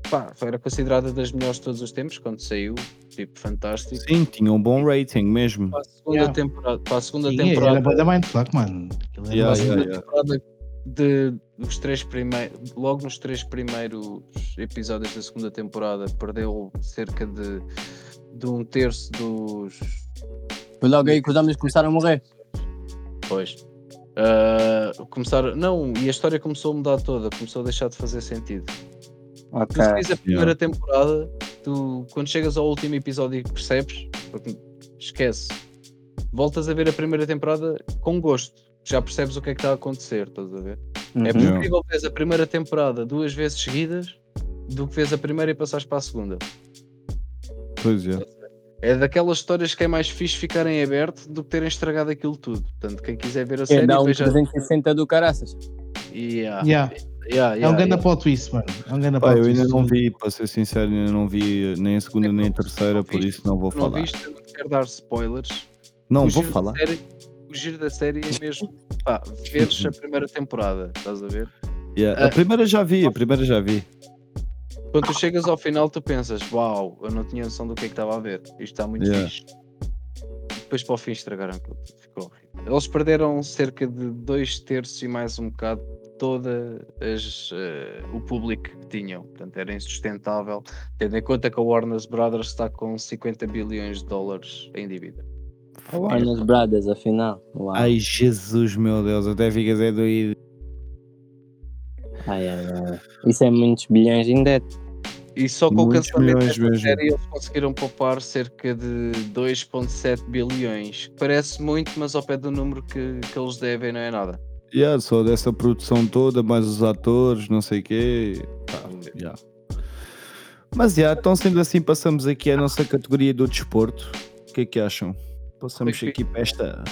pá, foi- era considerada das melhores de todos os tempos quando saiu. Tipo, fantástico. Sim, tinha um bom rating mesmo. Para a segunda Yeah. temporada, para a segunda Sim, temporada, era mindfuck, mano. Yeah, para a segunda yeah. temporada de, dos três primeiros, logo nos três primeiros episódios da segunda temporada, perdeu cerca de, de um terço dos. Foi logo aí que os homens começaram a morrer. Pois. Ah, começaram, não, e a história começou a mudar toda, começou a deixar de fazer sentido. Ok. Tu a primeira temporada, tu quando chegas ao último episódio e percebes, porque esquece, voltas a ver a primeira temporada com gosto, já percebes o que é que está a acontecer, estás a ver? É Uhum. Yeah. preferível vês a primeira temporada duas vezes seguidas do que vês a primeira e passares para a segunda. Pois é. É daquelas histórias que é mais fixe ficarem aberto do que terem estragado aquilo tudo. Portanto, quem quiser ver a É, série, dá um veja. 360 do caraças. Yeah. Yeah. Yeah, É um yeah, grande yeah. plot twist, mano. É um grande Pá, eu ainda twist. não vi, para ser sincero, ainda não vi nem a segunda nem a terceira, por viste? isso não vou não falar. viste, eu não quero dar spoilers. Não, o vou falar. Série, o giro da série é mesmo pá, veres a primeira temporada, estás a ver? Yeah, Ah. A primeira já vi, a primeira já vi. Quando tu chegas ao final, tu pensas, uau, eu não tinha noção do que é que estava a ver, isto está muito Yeah. fixe. Depois para o fim estragaram aquilo, tudo, ficou horrível. Eles perderam cerca de dois terços e mais um bocado toda as, eh, o público que tinham, portanto era insustentável, tendo em conta que a Warner Brothers está com 50 bilhões de dólares em dívida. Warner Brothers, afinal. Uau. Ai Jesus, meu Deus, até ficas é doído. Ai, ai, ai. Isso é muitos bilhões em debt. E só com Muitos o cancelamento desta mesmo. série eles conseguiram poupar cerca de 2.7 bilhões. Parece muito, mas ao pé do número que, que eles devem não é nada. Yeah, só dessa produção toda, mais os atores, não sei o quê. Pá, yeah. Mas já, então sendo assim, passamos aqui à nossa categoria do desporto. O que é que acham? Passamos Foi aqui para esta,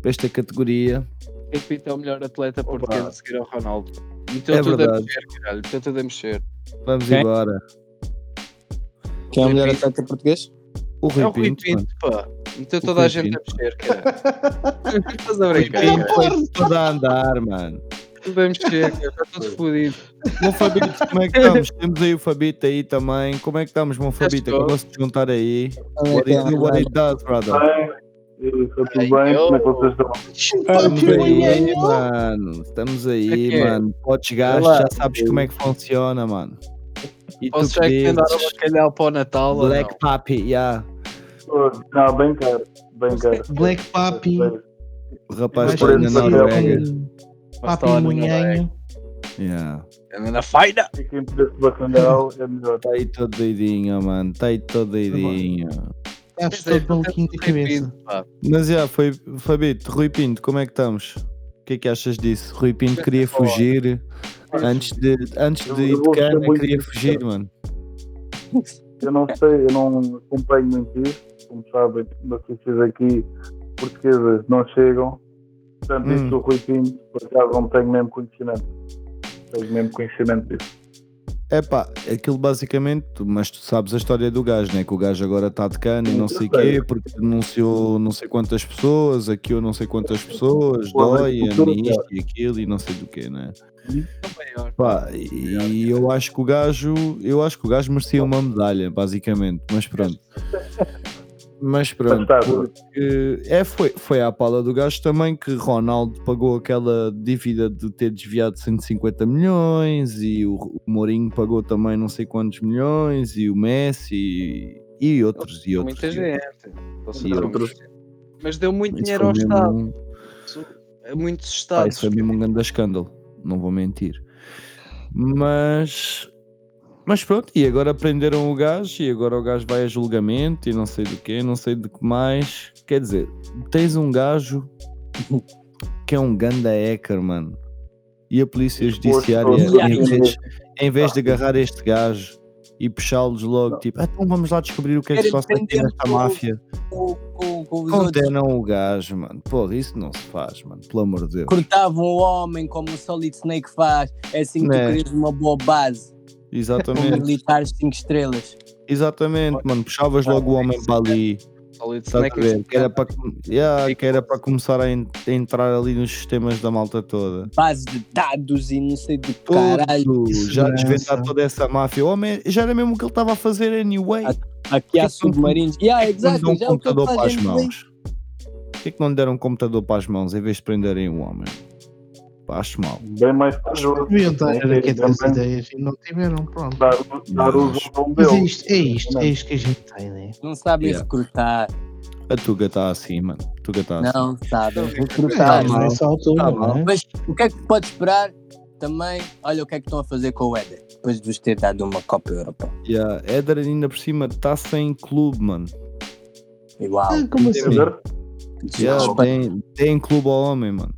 para esta categoria. Repito, é o melhor atleta Opa. português a seguir ao Ronaldo. Meteu É tudo verdade. a mexer, caralho. Meteu tudo a mexer. Vamos Quem? embora. Quem é o melhor atleta português? O É Rui o Rui Pinto. Pinto, pá. Meteu O toda a gente Pinto. a mexer, cara. <laughs> Estás a brincar, Pinto cara. foi todo a andar, mano. Tudo a mexer. Está tudo fodido. Fabito, como é que estamos? <laughs> Temos aí o Fabito aí também. Como é que estamos, meu Fabito? estou. Acabou-se de juntar aí. What it do, what it does, brother? Está tudo bem? Como é que vocês estão? Estamos aí, mano. Estamos aí, é. mano. Podes Olá. já sabes como é que funciona, mano. E Posso já dizes? a bacalhau para o Natal Black não? Papi, yeah. Não, bem caro. Bem caro. Black Papi. O rapaz está aí na Noruega. Papi Munhanho. Yeah. Anda na faina! Fica em preço de bacalhau, é melhor. Está aí todo doidinho, mano. Está aí todo doidinho. Estás é, todo maluquinho da cabeça. pá. Mas já, foi, Fabito, Rui Pinto, como é que estamos? O que é que achas disso? Rui Pinto queria fugir antes de, antes de ir de cana, queria fugir, mano. Eu não sei, eu não acompanho muito isso. Como sabem, notícias aqui portuguesas não chegam. Portanto, Hum. isso do Rui Pinto, por acaso, não tenho mesmo conhecimento. Tenho mesmo conhecimento disso. É pá, aquilo basicamente, mas tu sabes a história do gajo, né? Que o gajo agora está de cana e não sei o quê, porque denunciou não sei quantas pessoas, aqui eu não sei quantas pessoas, dói, a nisto e aquilo e não sei do quê, né? Pá, e eu acho que o gajo, eu acho que o gajo merecia uma medalha, basicamente, mas pronto. <laughs> Mas pronto, porque é, foi, foi à pala do gajo também que Ronaldo pagou aquela dívida de ter desviado 150 milhões e o, o Mourinho pagou também não sei quantos milhões e o Messi e, e outros e outros. Muita e gente. E outros. Mas deu muito Isso dinheiro ao foi Estado. mesmo, É Muitos Estados. isso foi mesmo um grande escândalo. não vou mentir. Mas. Mas pronto, e agora prenderam o gajo e agora o gajo vai a julgamento e não sei do que, não sei de que mais. Quer dizer, tens um gajo que é um ganda hacker, mano. E a polícia judiciária, em vez, em vez de agarrar este gajo e puxá-los logo, tipo, "Ah, então vamos lá descobrir o que é que se passa aqui nesta máfia. Com, com, com os outros. Condenam o gajo, mano. Pô, isso não se faz, mano. Pelo amor de Deus. Cortavam o homem como o Solid Snake faz. É assim que tu Né. crias uma boa base. Exatamente, militares 5 estrelas. exatamente, mano. Puxavas logo o homem para ali. Estás a ver? Que era para, yeah, que era para começar a, en- a entrar ali nos sistemas da malta toda. Base de dados e não sei do caralho. Já desvendar toda essa máfia. O homem já era mesmo o que ele estava a fazer anyway. Aqui há submarinos. Yeah, exato. um é computador para as mãos? Porquê que não lhe deram um computador para as mãos em vez de prenderem o homem? Pá, Acho mal. Bem mais corajoso. Deviam estar Bem- aqui bem- essas ideias e não tiveram, pronto. Dar, dar ao nome Mas é isto, é isto, é isto que a gente tem, né? Não sabem Yeah. recrutar. A Tuga está assim, mano. A Tuga está assim. Não sabem Tá, recrutar. mal. nessa altura, Tá não mal. é? Mas o que é que pode esperar? Também, olha o que é que estão a fazer com o Éder. Depois de vos ter dado uma Copa Europeia. Yeah. Éder ainda por cima está sem clube, mano. Igual. Ah, Como assim? Yeah, tem, tem clube ao homem, mano.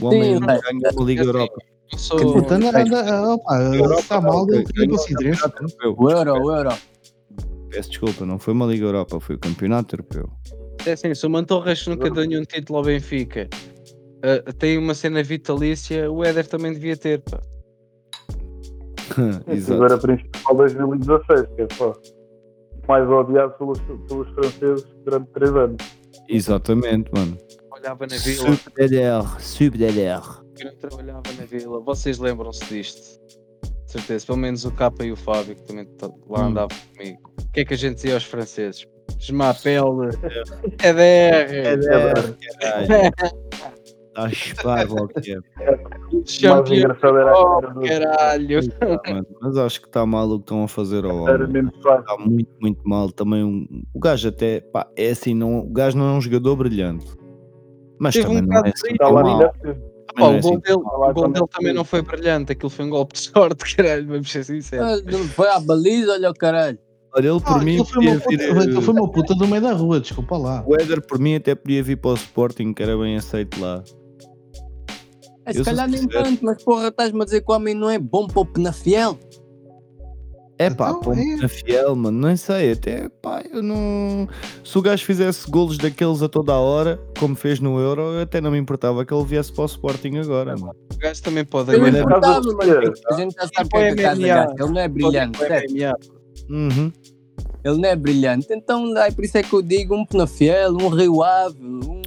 O homem Sim, não mas- ganha uma Liga Europa. Eu sou- Então, anda, anda, opa, Europa está mal, ganhou o Euro, o Euro. Peço desculpa, não foi uma Liga Europa, foi o Campeonato Europeu. É assim, se o Mantorras nunca deu nenhum título ao Benfica, ah, tem uma cena vitalícia, o Éder também devia ter. Pá. <laughs> Exato. Agora principal 2016, que é só mais odiado pelos, pelos franceses durante 3 anos. Exatamente, mano. Trabalhava na vila, subdeler. eu não trabalhava na vila. Vocês lembram-se disto? De certeza, pelo menos o Capa e o Fábio, que também tá- lá Hum. andavam comigo. O que é que a gente dizia aos franceses? Esmapel. O oh, a cara do caralho. Mano, Mas acho que está mal o que estão a fazer ao era homem. Está muito, muito mal. Também um, o gajo até, pá, é assim, não, o gajo não é um jogador brilhante. Mas Teve um também não é bocado assim de Está tão lá mal. ainda. Também Pá, não é o assim gol dele, o gol também dele também foi. não foi brilhante, aquilo foi um golpe de sorte, <laughs> caralho, vamos ser sinceros. Foi à baliza, olha o caralho. Olha, ele por Ah, mim foi uma podia puta- vir. aquilo foi uma puta do meio da rua, desculpa lá. O Éder por mim até podia vir para o Sporting, que era bem aceito lá. É, se calhar nem tanto, mas porra, estás-me a dizer que o homem não é bom para o Penafiel? É pá, Então, ponto é. na fiel, mano, não sei, até pá, eu não. Se o gajo fizesse golos daqueles a toda a hora, como fez no Euro, eu até não me importava que ele viesse para o Sporting agora, mano. O gajo também pode Eu não é a gente já sabe que é que. Ele não é brilhante, certo? Uhum. Ele não é brilhante. Então, daí por isso é que eu digo um Penafiel, um Rio Ave, um.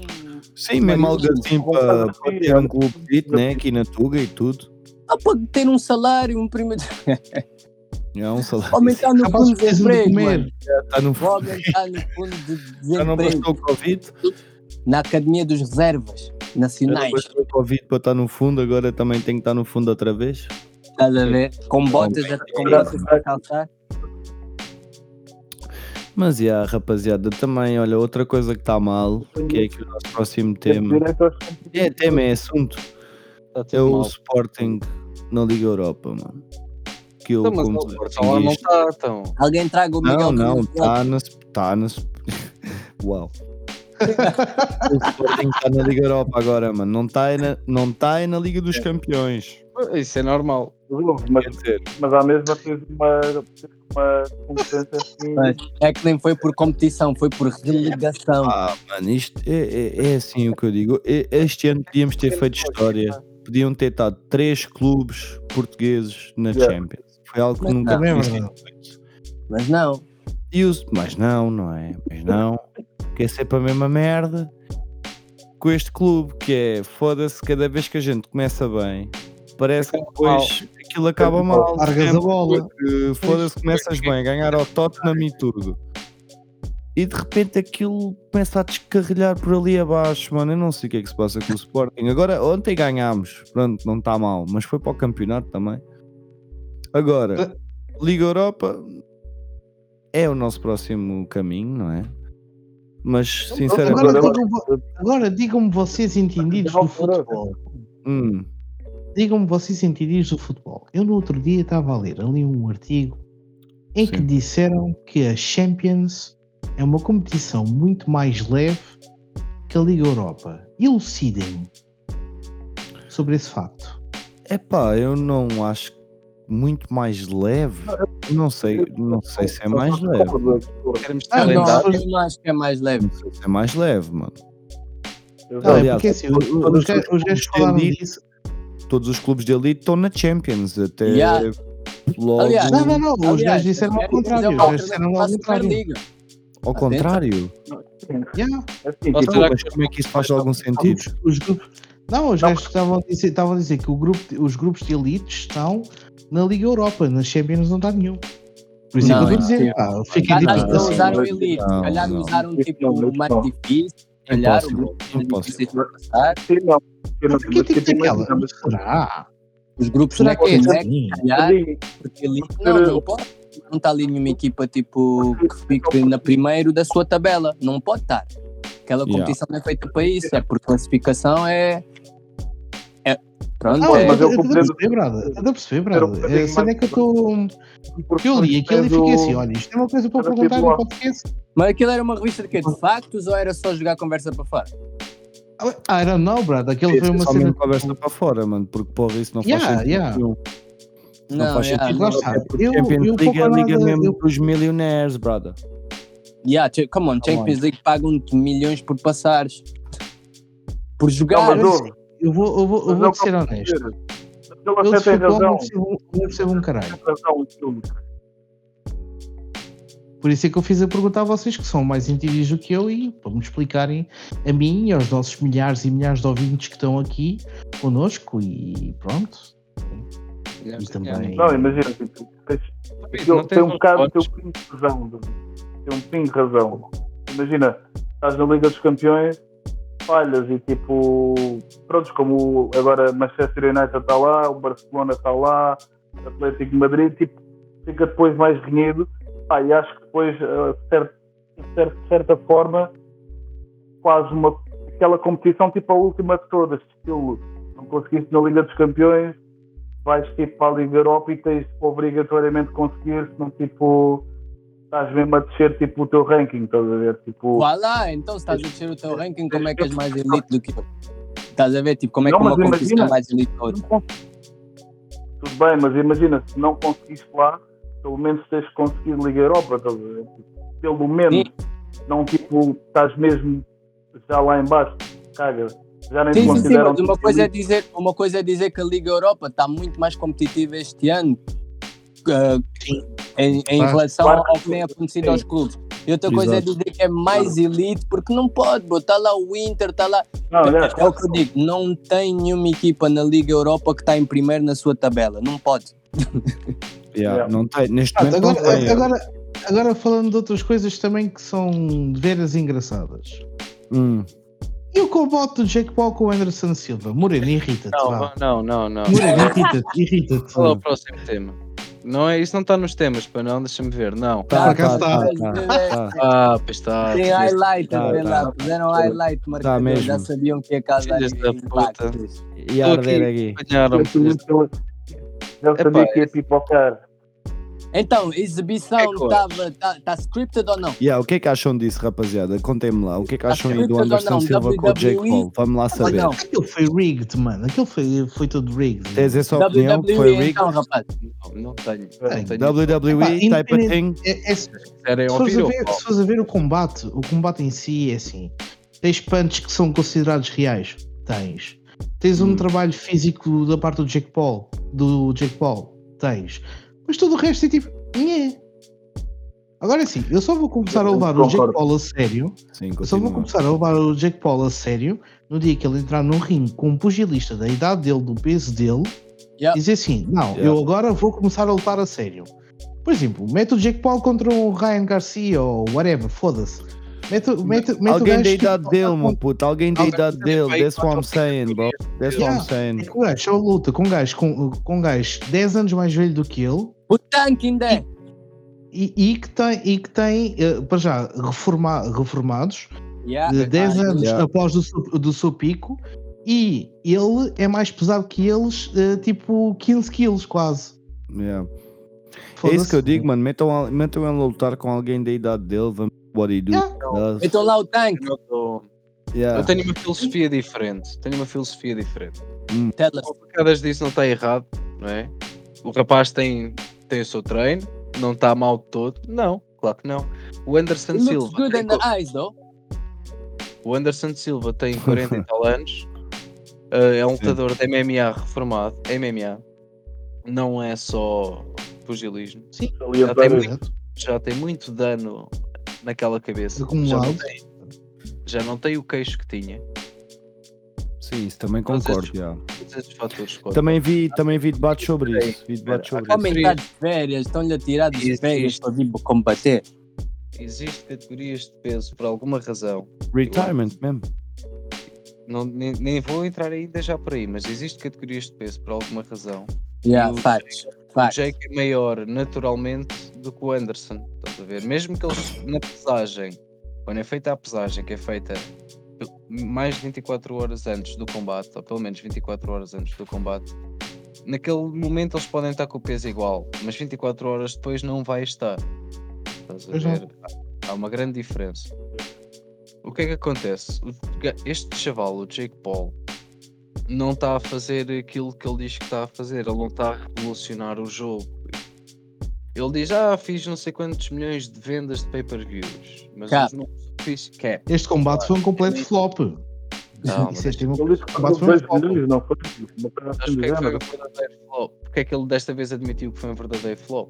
Sim, mesmo algo assim para, para ter um clube né, aqui na Tuga e tudo. Ah, pode ter um salário, um primeiro. <laughs> É um salário. O homem está no fundo de desemprego. Está no O homem está no fundo de Já não desemprego. bastou o Covid? Na Academia dos Reservas Já não Nacionais. bastou o Covid para estar no fundo, agora também tem que estar no fundo outra vez? Estás a ver? Com botas, a- com botas para calçar. Mas, já, rapaziada, também, olha, outra coisa que está mal, que é aqui o nosso próximo tema. É tema, é assunto. Tá É o. Sporting na Liga Europa, mano. Que eu, Então, mas como o não está, então. Alguém traga o Miguel Não, não, está na. Tá na <laughs> Uau. o Sporting está na Liga Europa agora, mano. Não está na, não tá é na Liga dos Campeões. Isso é normal. Mas, mas à mesma uma, uma concorrência assim. Mas É que nem foi por competição, foi por relegação. ah, mano, isto é, é, é assim o que eu digo. Este ano podíamos ter feito história. Podiam ter estado três clubes portugueses na Yeah. Champions. Foi algo que Mas nunca é tinha sido verdade. feito. Mas não. E os... Mas não, não é? Mas não. Que é sempre a mesma merda com este clube, que é foda-se cada vez que a gente começa bem, parece que depois aquilo acaba mal. Largas a bola. Foda-se, começas bem, ganhar ao Tottenham e tudo. E de repente aquilo começa a descarrilhar por ali abaixo, mano. Eu não sei o que é que se passa com o Sporting. Agora, ontem ganhámos, pronto, não está mal, mas foi para o campeonato também. Agora, Liga Europa é o nosso próximo caminho, não é? Mas sinceramente, Agora digam-me agora digam-me vocês entendidos do futebol. hum, digam-me vocês entendidos do futebol. Eu no outro dia estava a ler ali um artigo em que Sim. disseram que a Champions é uma competição muito mais leve que a Liga Europa. Elucidem-me sobre esse facto. Epá, eu não acho muito mais leve. Não sei, não sei se é mais leve. Queremos Ah, não. não acho que é mais leve. Não sei se é mais leve, mano. Não, é Aliás, porque assim, todos- os, os os os falaram de elite- disso. Todos os clubes de elite estão na Champions, até Yeah. logo Aliás, Não, não, não, os Aliás, gajos disseram ao Champions contrário. é Os gajos disseram ao contrário. Ao contrário. Yeah. Assim, tipo, será Mas como é que isso faz algum sentido? Os, os grupos. Não, os gajos estavam a dizer, estavam a dizer que o grupo, os grupos de elite estão na Liga Europa, nas Champions não está nenhum. Por isso é que eu Não, estou a dizer, é. pá, fiquem Ah, que não assim. usaram mas- elite. Se não, calhar não. usaram tipo não, o mais não. difícil. Se calhar o mais impossível. difícil de passar. sim, não. Eu não- Porque tipo mas, tipo, imagina, mas- Será? Os grupos Será que é se calhar, porque elite não, não pode. Não está ali nenhuma equipa tipo que fique na primeiro da sua tabela. Não pode estar. Aquela Yeah. competição não é feita para isso. É por classificação é. Pronto, Não, é, mas eu eu compreendo-. Estou a perceber, bocadinho A cena é que eu estou. porque Eu li aquilo e fiquei assim: olha, isto é uma coisa para Era perguntar no podcast. Mas aquilo era uma revista de quê? De factos ou era só jogar conversa para fora? Ah, I don't know, brother. Aquilo foi uma Só cena. conversa para fora, mano, porque porra, isso não faz Yeah, sentido. yeah. nenhum. Não, Não, faz yeah, sentido. Lá não. está. Eu- Champions eu League é a liga nada- mesmo eu- dos millionaires, brother. Yeah, come on, Champions League pagam-te milhões por passares. Por Não, jogar. mas ouve, Eu vou, eu vou, eu vou eu ser honesto. Eu de futebol razão. não percebo, não percebo um caralho. Por isso é que eu fiz a pergunta a vocês, que são mais entendidos do que eu, e para me explicarem a mim e aos nossos milhares e milhares de ouvintes que estão aqui connosco. E pronto. E também. yeah. Não, imagina, tipo, tens- Não Ele tem um bocado, tem um pingo de razão. Tem um pingo de razão. Imagina, estás na Liga dos Campeões, falhas e tipo, prontos, como agora Manchester United está lá, o Barcelona está lá, o Atlético de Madrid, tipo, fica depois mais renhido. Ah, e acho que depois, eh, de de certa forma, quase uma aquela competição tipo a última de todas, estilo, não conseguiste na Liga dos Campeões, vais tipo para a Liga Europa e tens obrigatoriamente conseguir, senão tipo estás mesmo a descer tipo o teu ranking, estás a ver? Tipo, Vá lá, então se estás a descer o teu ranking, como é que és mais elite do que eu? Estás a ver, tipo, como é que Não, uma competição é mais elite que outra? tudo bem, mas imagina, se não conseguiste lá, pelo menos tens conseguido Liga Europa, estás a ver? Pelo menos, não tipo, estás mesmo já lá em baixo, caga. Já nem Sim, sim, sim, mas uma coisa, é dizer, uma coisa é dizer que a Liga Europa está muito mais competitiva este ano uh, em, em relação Claro ao que tem acontecido aos clubes. E outra coisa é Exato. dizer que é mais elite, porque não pode, está lá o Inter, está lá. Não, É o que eu digo, não tem nenhuma equipa na Liga Europa que está em primeiro na sua tabela, não pode. <laughs> Yeah, Yeah. Não tem, neste Ah, momento não agora, tem. agora, agora falando de outras coisas também que são de veras engraçadas. Hum. E o combate do Jake Paul com o Anderson Silva? Moreno, irrita-te. Não, não, não, não. Moreno, irrita-te, irrita-te. Qual é o próximo tema? Não é, isso não está nos temas, para não, deixa-me ver, não. Tá, tá, tá. tá, tá, tá. Ah, pois está. Tem highlight a Tá, tá. lá, fizeram highlight marcador, mesmo. já sabiam que Filhos da impacto. E a arder aqui. Já sabia Epá, que ia pipocar. Então, exibição estava. Está tá scripted ou não? Yeah, o que é que acham disso, rapaziada? Contem-me lá. O que é que Tá acham aí do Anderson não? Silva com o Jake? Paul? Vamos lá saber. não? Aquilo foi rigged, mano. Aquilo foi, foi tudo rigged. Tens essa opinião que foi WWE rigged? então, rapaz. Não, não tenho. Não. WWE Epá, type of thing? É, é, fores a ver, se fores a ver o combate, o combate em si é assim. Tens punches que são considerados reais. Tens. Tens um Hum. trabalho físico da parte do Jake Paul. Do Jake Paul. Tens. Mas todo o resto é tipo. Nhé. Agora é assim, eu só vou começar a levar o Jake Concordo. Paul a sério Sim, Eu só vou começar a levar o Jake Paul a sério no dia que ele entrar num ringue com um pugilista da idade dele, do peso dele, Yeah. e dizer assim: Não, Yeah. eu agora vou começar a lutar a sério. Por exemplo, mete o Jake Paul contra o Ryan Garcia ou whatever, foda-se. Mete, mete, mete Alguém da tipo, idade dele, meu puto. Alguém da idade dele. That's what I'm saying, bro. That's what Yeah. I'm saying. É que o gajo só luta com um gajo, com, com um gajo 10 anos mais velho do que ele O tanque ainda é. e, e que tem, e que tem eh, para já, reforma, reformados Yeah. de 10 Ah, anos Yeah. após do, seu- do seu pico E ele é mais pesado que eles, eh, tipo 15 quilos quase. Yeah. É isso que eu digo, mano. Metam, metam ele a lutar com alguém da idade dele. Vamos what he do. Yeah. does. Então lá o tanque. Eu, tô- Yeah. eu tenho uma filosofia diferente. Tenho uma filosofia diferente. Tell us. O Facadas disse não está errado, não é? O rapaz tem, tem o seu treino, não está mal de todo. Não, claro que não. O Anderson It Silva. good tem in the eyes, though. O Anderson Silva tem <laughs> 40 e tal anos, eh, é um lutador de MMA reformado. MMA não é só pugilismo, a Já tem muito- já tem muito dano naquela cabeça. Já não, tem, já não tem o queixo que tinha. Sim, isso também concordo. yeah. Fatores. Também vi, também vi debates sobre isso. Vi debates sobre isso. Aumentar de férias, estão-lhe a tirar de Isso, férias para vir combater. Existem categorias de peso por alguma razão. Retirement mesmo. Não, nem, nem vou entrar ainda já por aí, mas existem categorias de peso por alguma razão. Yeah, o facts. O Facts. Jake é maior naturalmente do que o Anderson. Estás a ver? Mesmo que eles na pesagem, quando é feita a pesagem, que é feita mais de 24 horas antes do combate, ou pelo menos 24 horas antes do combate, naquele momento eles podem estar com o peso igual, mas 24 horas depois não vai estar. Estás a não. ver? Há uma grande diferença. O que é que acontece? Este chaval, o Jake Paul, não está a fazer aquilo que ele diz que está a fazer, ele não está a revolucionar o jogo. Ele diz, ah, fiz não sei quantos milhões de vendas de pay-per-views, mas Cap. os números que fiz, cap. Este combate foi um completo flop. Não, é disse que combate foi um 2 flop. não foi? Uma assim que do é que foi um verdadeiro flop. Porque é que ele desta vez admitiu que foi um verdadeiro flop?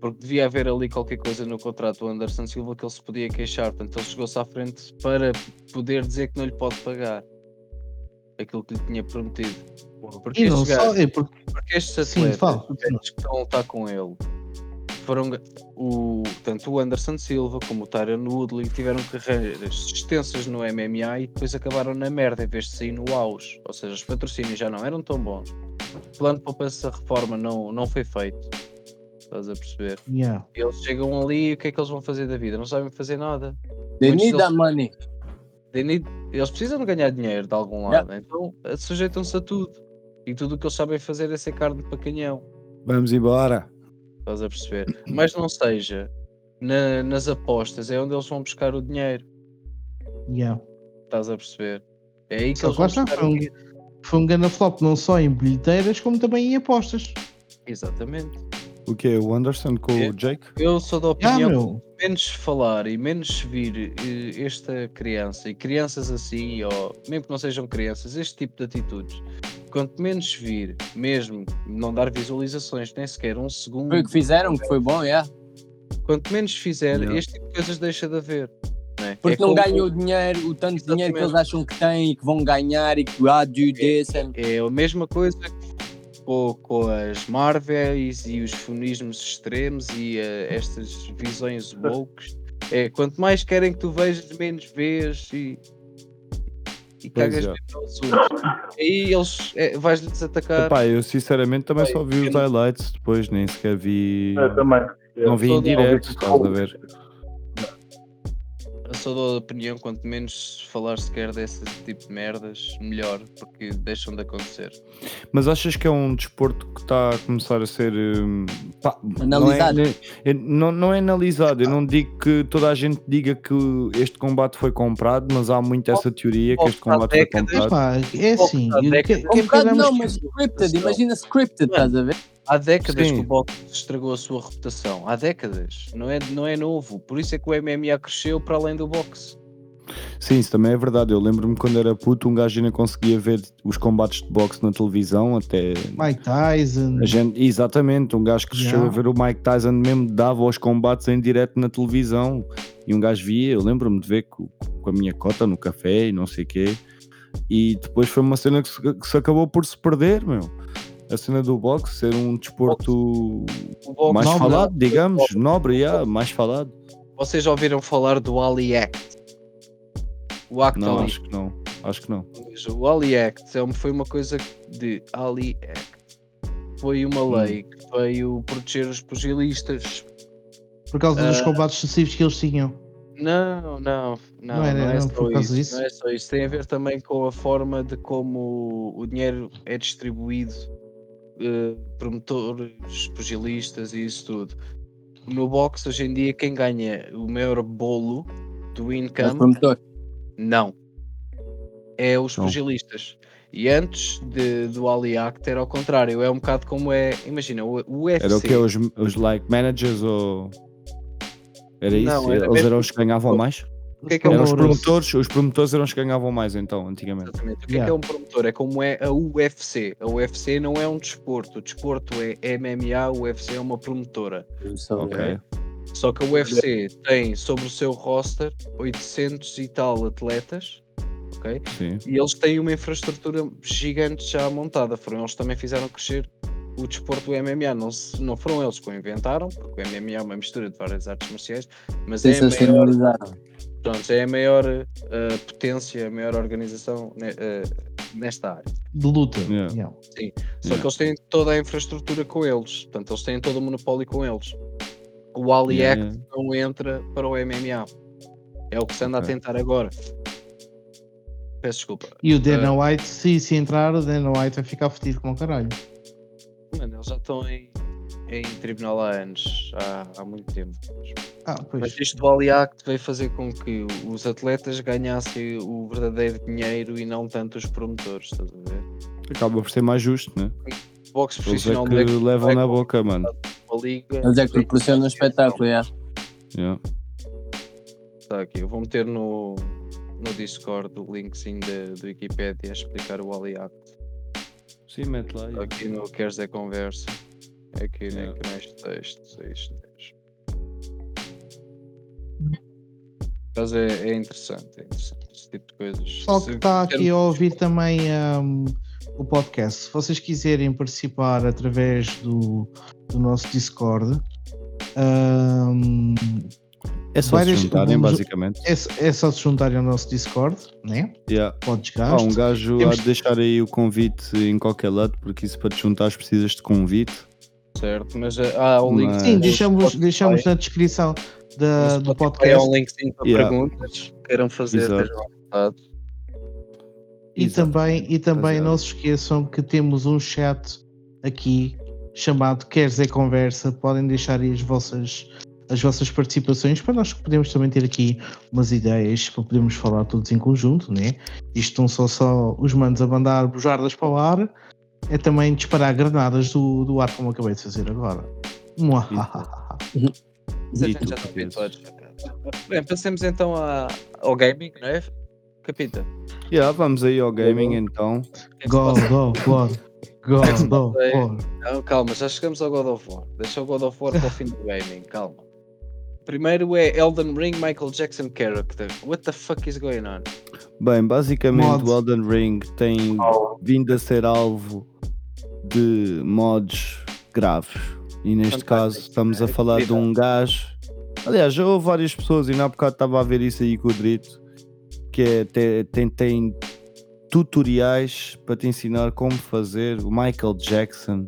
Porque devia haver ali qualquer coisa no contrato do Anderson Silva que ele se podia queixar. Portanto, ele chegou-se à frente para poder dizer que não lhe pode pagar aquilo que lhe tinha prometido. Porque E não estes, só, gajos, é porque porque estes Sim, atletas fala. estes que estão a lutar com ele foram o, tanto o Anderson Silva como o Tyron Woodley tiveram carreiras extensas no MMA e depois acabaram na merda em vez de sair no auge. Ou seja, os patrocínios já não eram tão bons. O plano de poupança reforma não, não foi feito. Estás a perceber? yeah. Eles chegam ali e o que é que eles vão fazer da vida? Não sabem fazer nada. They Muitos need deles- that money. They need- Eles precisam de ganhar dinheiro de algum lado, então eh, sujeitam-se a tudo. E tudo o que eles sabem fazer é ser carne para canhão. Vamos embora. Estás a perceber? Mas não seja na- nas apostas, é onde eles vão buscar o dinheiro. Yeah. Estás a perceber? É aí que Só eles vão buscar foi o um, dinheiro. foi um grande flop, não só em bilheteiras, como também em apostas. Exatamente. O que O Anderson com É. o Jake? Eu sou da Ah, opinião meu. que menos falar e menos vir eh, esta criança e crianças assim, ou mesmo que não sejam crianças, este tipo de atitudes, quanto menos vir, mesmo não dar visualizações, nem sequer um segundo, Foi o que fizeram, que foi bom, yeah. quanto menos fizer, Yeah. este tipo de coisas deixa de haver. não é? Porque É não como- ganham o dinheiro, o tanto de dinheiro que eles acham que têm e que vão ganhar e que ah, do this and É a mesma coisa com, com as Marvels e os funismos extremos e eh, estas visões woke. É, quanto mais querem que tu vejas, menos vês e, e cagas é. assunto. Aí eles é, vais-lhes atacar. Epá, eu sinceramente também Pai, só vi os highlights depois, nem sequer vi. É, também. Não vi em direto, estás a ver? Eu sou da opinião, quanto menos se falar sequer desse tipo de merdas, melhor, porque deixam de acontecer. Mas achas que é um desporto que está a começar a ser hum, pá, Analisado. Não é, é- não, não é analisado. Eu não digo que toda a gente diga que este combate foi comprado, mas há muito essa teoria que este combate foi comprado. Pá, é assim. Há que- décadas- que- queremos não, que- mas scripted, imagina scripted, estás a ver? Há décadas Sim. que o boxe estragou a sua reputação. Há décadas. Não é, não é novo. Por isso é que o MMA cresceu para além do boxe. Sim, isso também é verdade. Eu lembro-me quando era puto, um gajo ainda conseguia ver os combates de boxe na televisão, até Mike Tyson. a gente, exatamente, um gajo que chegou a Yeah. ver o Mike Tyson mesmo dava os combates em direto na televisão e um gajo via, eu lembro-me de ver com, com a minha cota no café e não sei o quê. E depois foi uma cena que se, que se acabou por se perder, meu. A cena do boxe ser um desporto boxe mais Nobre. falado, digamos, nobre, yeah, mais falado. Vocês já ouviram falar do Ali Act? O Act Não, Ali. acho que não. Acho que não. O Ali Act é foi uma coisa de Ali Act. Foi uma Hum. lei que veio proteger os pugilistas. Por causa dos Ah. combates sucessivos que eles tinham. Não, não, não, Não era- não é não só por causa isso, disso? não é só isso. Tem a ver também com a forma de como o dinheiro é distribuído, eh, promotores, pugilistas e isso tudo. No boxe, hoje em dia, quem ganha o maior bolo do É income, promotor. não. É os Não. pugilistas. E antes de, do Ali Act era ao contrário, é um bocado como é. Imagina, o, o UFC. Era o que? Os, os like managers ou. Era isso? Não, era Eles mesmo- eram os que ganhavam mais? O que é que é um Eram os promotores. os promotores eram os que ganhavam mais então, antigamente. Exatamente. O que é Yeah. que é um promotor? É como é a UFC. A UFC não é um desporto. O desporto é MMA, o UFC é uma promotora. Ok. Só que a UFC tem sobre o seu roster 800 e tal atletas, ok? Sim. E eles têm uma infraestrutura gigante já montada. Foram eles que também fizeram crescer o desporto do MMA. Não, se- não foram eles que o inventaram, porque o MMA é uma mistura de várias artes marciais, mas é a maior, Sensacionalizaram. Pronto, é a maior eh, potência, a maior organização ne- eh, nesta área. De luta. Yeah. Yeah. Só Yeah. que eles têm toda a infraestrutura com eles. Portanto, eles têm todo o monopólio com eles. O Ali Yeah, Act não entra para o MMA. É o que se anda Ok. a tentar agora. Peço desculpa. E o Dana White, se, se entrar, o Dana White vai ficar fedido com o caralho. Mano, eles já estão em, em tribunal há anos, há, há muito tempo. Ah, pois. Mas isto do Ali Act veio fazer com que os atletas ganhassem o verdadeiro dinheiro e não tanto os promotores, estás a ver? Acaba por ser mais justo, né? Boxe Eles é profissional que não é que levam vai na boca, mano. liga. Eles é que proporcionam um espetáculo, é. Yeah. Está aqui, eu vou meter no, no Discord o linkzinho da- do Wikipedia a explicar o Ali Act. Sim, mete lá. Está aqui no Queres é Conversa. É aqui Yeah. neste texto. é isto. Mas é, é interessante, é interessante esse tipo de coisas. Pessoal que Se está aqui a ouvir também um, o podcast, se vocês quiserem participar através do, do nosso Discord, um, É só se várias- juntarem, vamos- basicamente. é, é só se juntarem ao nosso Discord, né? Yeah. Pode Pá, jogar. um gajo Temos- há de deixar aí o convite em qualquer lado, porque isso para te juntares precisas de convite. Certo, mas eh, há o link. Mas- Sim, deixamos, deixamos na descrição da- do Spotify Há podcast. um linkzinho para Yeah. perguntas. Queiram fazer, Exato. estejam à vontade. E Exato. também, e também Rapaziada. não se esqueçam que temos um chat aqui chamado Queres é Conversa. Podem deixar aí as vossas, as vossas participações para nós podermos também ter aqui umas ideias para podermos falar todos em conjunto, né? Isto não são só os manos a mandar bujardas para o ar, é também disparar granadas do, do ar como acabei de fazer agora. <laughs> E tu, já habituados. Bem, passemos então a- ao gaming, não é? Capita. Yeah, vamos aí ao gaming então. Go, go, go, go, que se go, passa aí? go. Não, calma, já chegamos ao God of War. Deixa o God of War para o fim do gaming, calma. Primeiro é Elden Ring Michael Jackson Character. What the fuck is going on? Bem, basicamente Mods. o Elden Ring tem Oh, vindo a ser alvo de mods graves. E neste Fantástico, caso estamos a é falar de um gajo. Aliás, já houve várias pessoas, e na bocado estava a ver isso aí com o Drito, que é, te- tem, tem tutoriais para te ensinar como fazer o Michael Jackson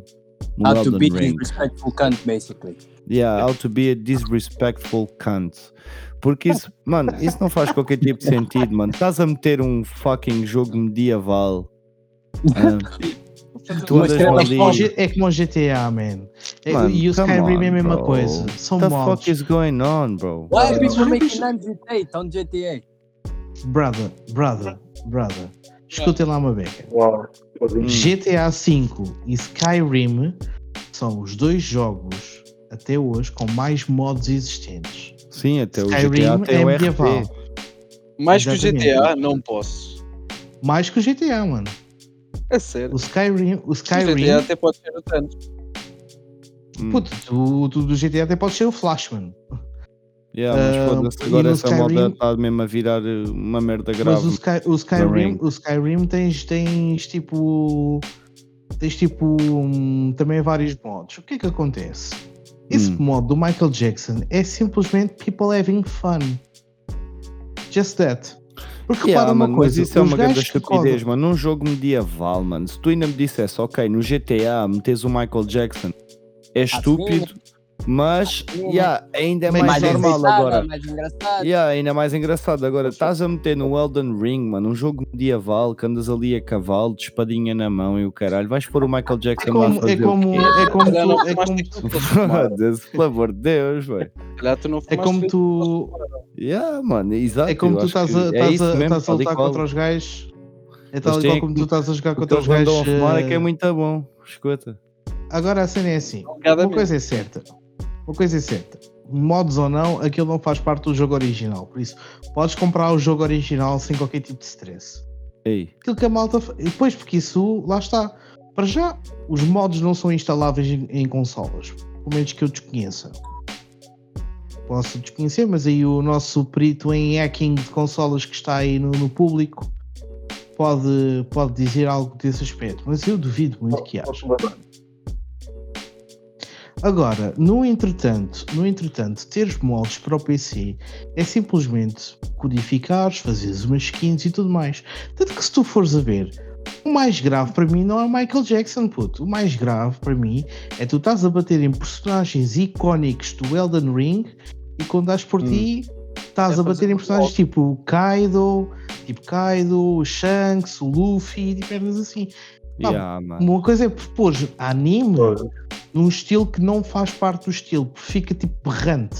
How to Elden be Ring. disrespectful cunt, basically. Yeah, how to be a disrespectful cunt. Porque isso, mano, isso não faz qualquer tipo de sentido, mano. Estás a meter um fucking jogo medieval. ah, tu andas era ali. É como o É GTA, man. É- Mano, e o come Skyrim on, é a mesma bro. coisa. São What the mods. fuck is going on, bro? Why are people making é with hate on GTA? Brother, brother, brother. Escutem lá uma beca. uau. Hum. GTA V e Skyrim são os dois jogos até hoje com mais mods existentes. Sim, até o Skyrim GTA tem é o medieval. RP. Mais que o Exatamente. GTA, não posso. Mais que o GTA, mano. É sério. O Skyrim, o O Skyrim, GTA até pode ser o tanto. Hum, puto, tu, tu do GTA até pode ser o Flash, mano. Yeah, mas ah, foda-se, e agora essa moda Skyrim- está mesmo a virar eh, uma merda Mas grave. o, Sky, o Skyrim, o Skyrim tens, tens tipo. Tens tipo hum, também vários mods. O que é que acontece? Esse Hum. mod do Michael Jackson é simplesmente people having fun. Just that. Porque Yeah, repara uma mano, mas coisa, isso é uma grande estupidez, codam- mano. Num jogo medieval, mano, se tu ainda me dissesse, ok, no GTA metes o Michael Jackson, é estúpido, Mas, yeah, ainda é mais, mais normal agora. mais engraçado. Yeah, ainda é mais engraçado. Agora, estás a meter no Elden Ring, mano, um jogo medieval que andas ali a cavalo, de espadinha na mão e o caralho. Vais pôr o Michael É Jackson lá como, fazer é como, o quê? é como tu, é como, <laughs> que eles. Foda-se, pelo amor de Deus, velho. É como tu, Yeah, mano, exato. é como tu estás que a, é estás a, mesmo, estás a lutar contra os gajos. É tal Eles têm como que- tu estás a jogar O que contra eles os gajos. andam a fumar é que é eh, muito bom. Escuta. Agora a cena é assim: uma coisa é certa. Uma coisa é certa. Mods ou não, aquilo não faz parte do jogo original. Por isso, podes comprar o jogo original sem qualquer tipo de stress. Ei, Aquilo que a malta. e Depois, porque isso, lá está. Para já, os mods não são instaláveis em, em consolas. Pelo menos que eu desconheça. Posso desconhecer, mas aí o nosso perito em hacking de consolas que está aí no, no público pode, pode dizer algo desse aspecto. Mas eu duvido muito que haja. Agora, no entretanto, no entretanto, teres mods para o PC é simplesmente codificares, fazeres umas skins e tudo mais. Tanto que se tu fores a ver, o mais grave para mim não é Michael Jackson, puto. O mais grave para mim é tu estás a bater em personagens icónicos do Elden Ring e quando dás por Hum. ti, estás É a bater em personagens tipo Kaido, tipo Kaido, o Shanks, o Luffy, e merdas assim. Ah, yeah. Uma coisa é propor anime num estilo que não faz parte do estilo, porque fica tipo berrante.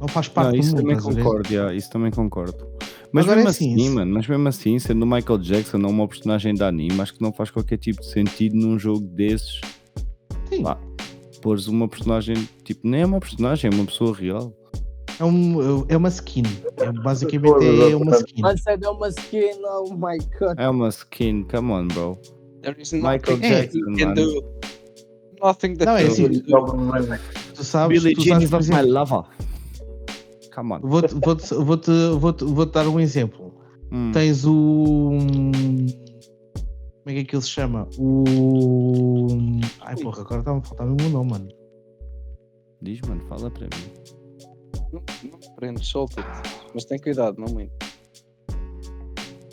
Não faz parte Não, do isso mundo. também concordo, yeah, isso também concordo. Mas Agora mesmo é assim, assim, mano, mas mesmo assim, sendo o Michael Jackson não uma personagem de anime, acho que não faz qualquer tipo de sentido num jogo desses. Sim. Pá, pôres uma personagem, tipo, nem é uma personagem, é uma pessoa real. É, um, é uma skin. É, basicamente é uma skin. Mas é uma skin, oh my god. É uma skin, come on, bro. There is Michael Jackson, you can mano. do. Nothing that Não, é assim. Tu sabes, Billie tu Jean sabes is my lover. Come on. vou-te vou-te- vou-te- vou-te- vou-te dar um exemplo. Hum. Tens o. Como é que aquilo se chama? O. Ai porra, agora está-me a faltar o nome, mano. Diz, mano, fala para mim. Não, não prendes, solta-te. Mas tem cuidado, não muito.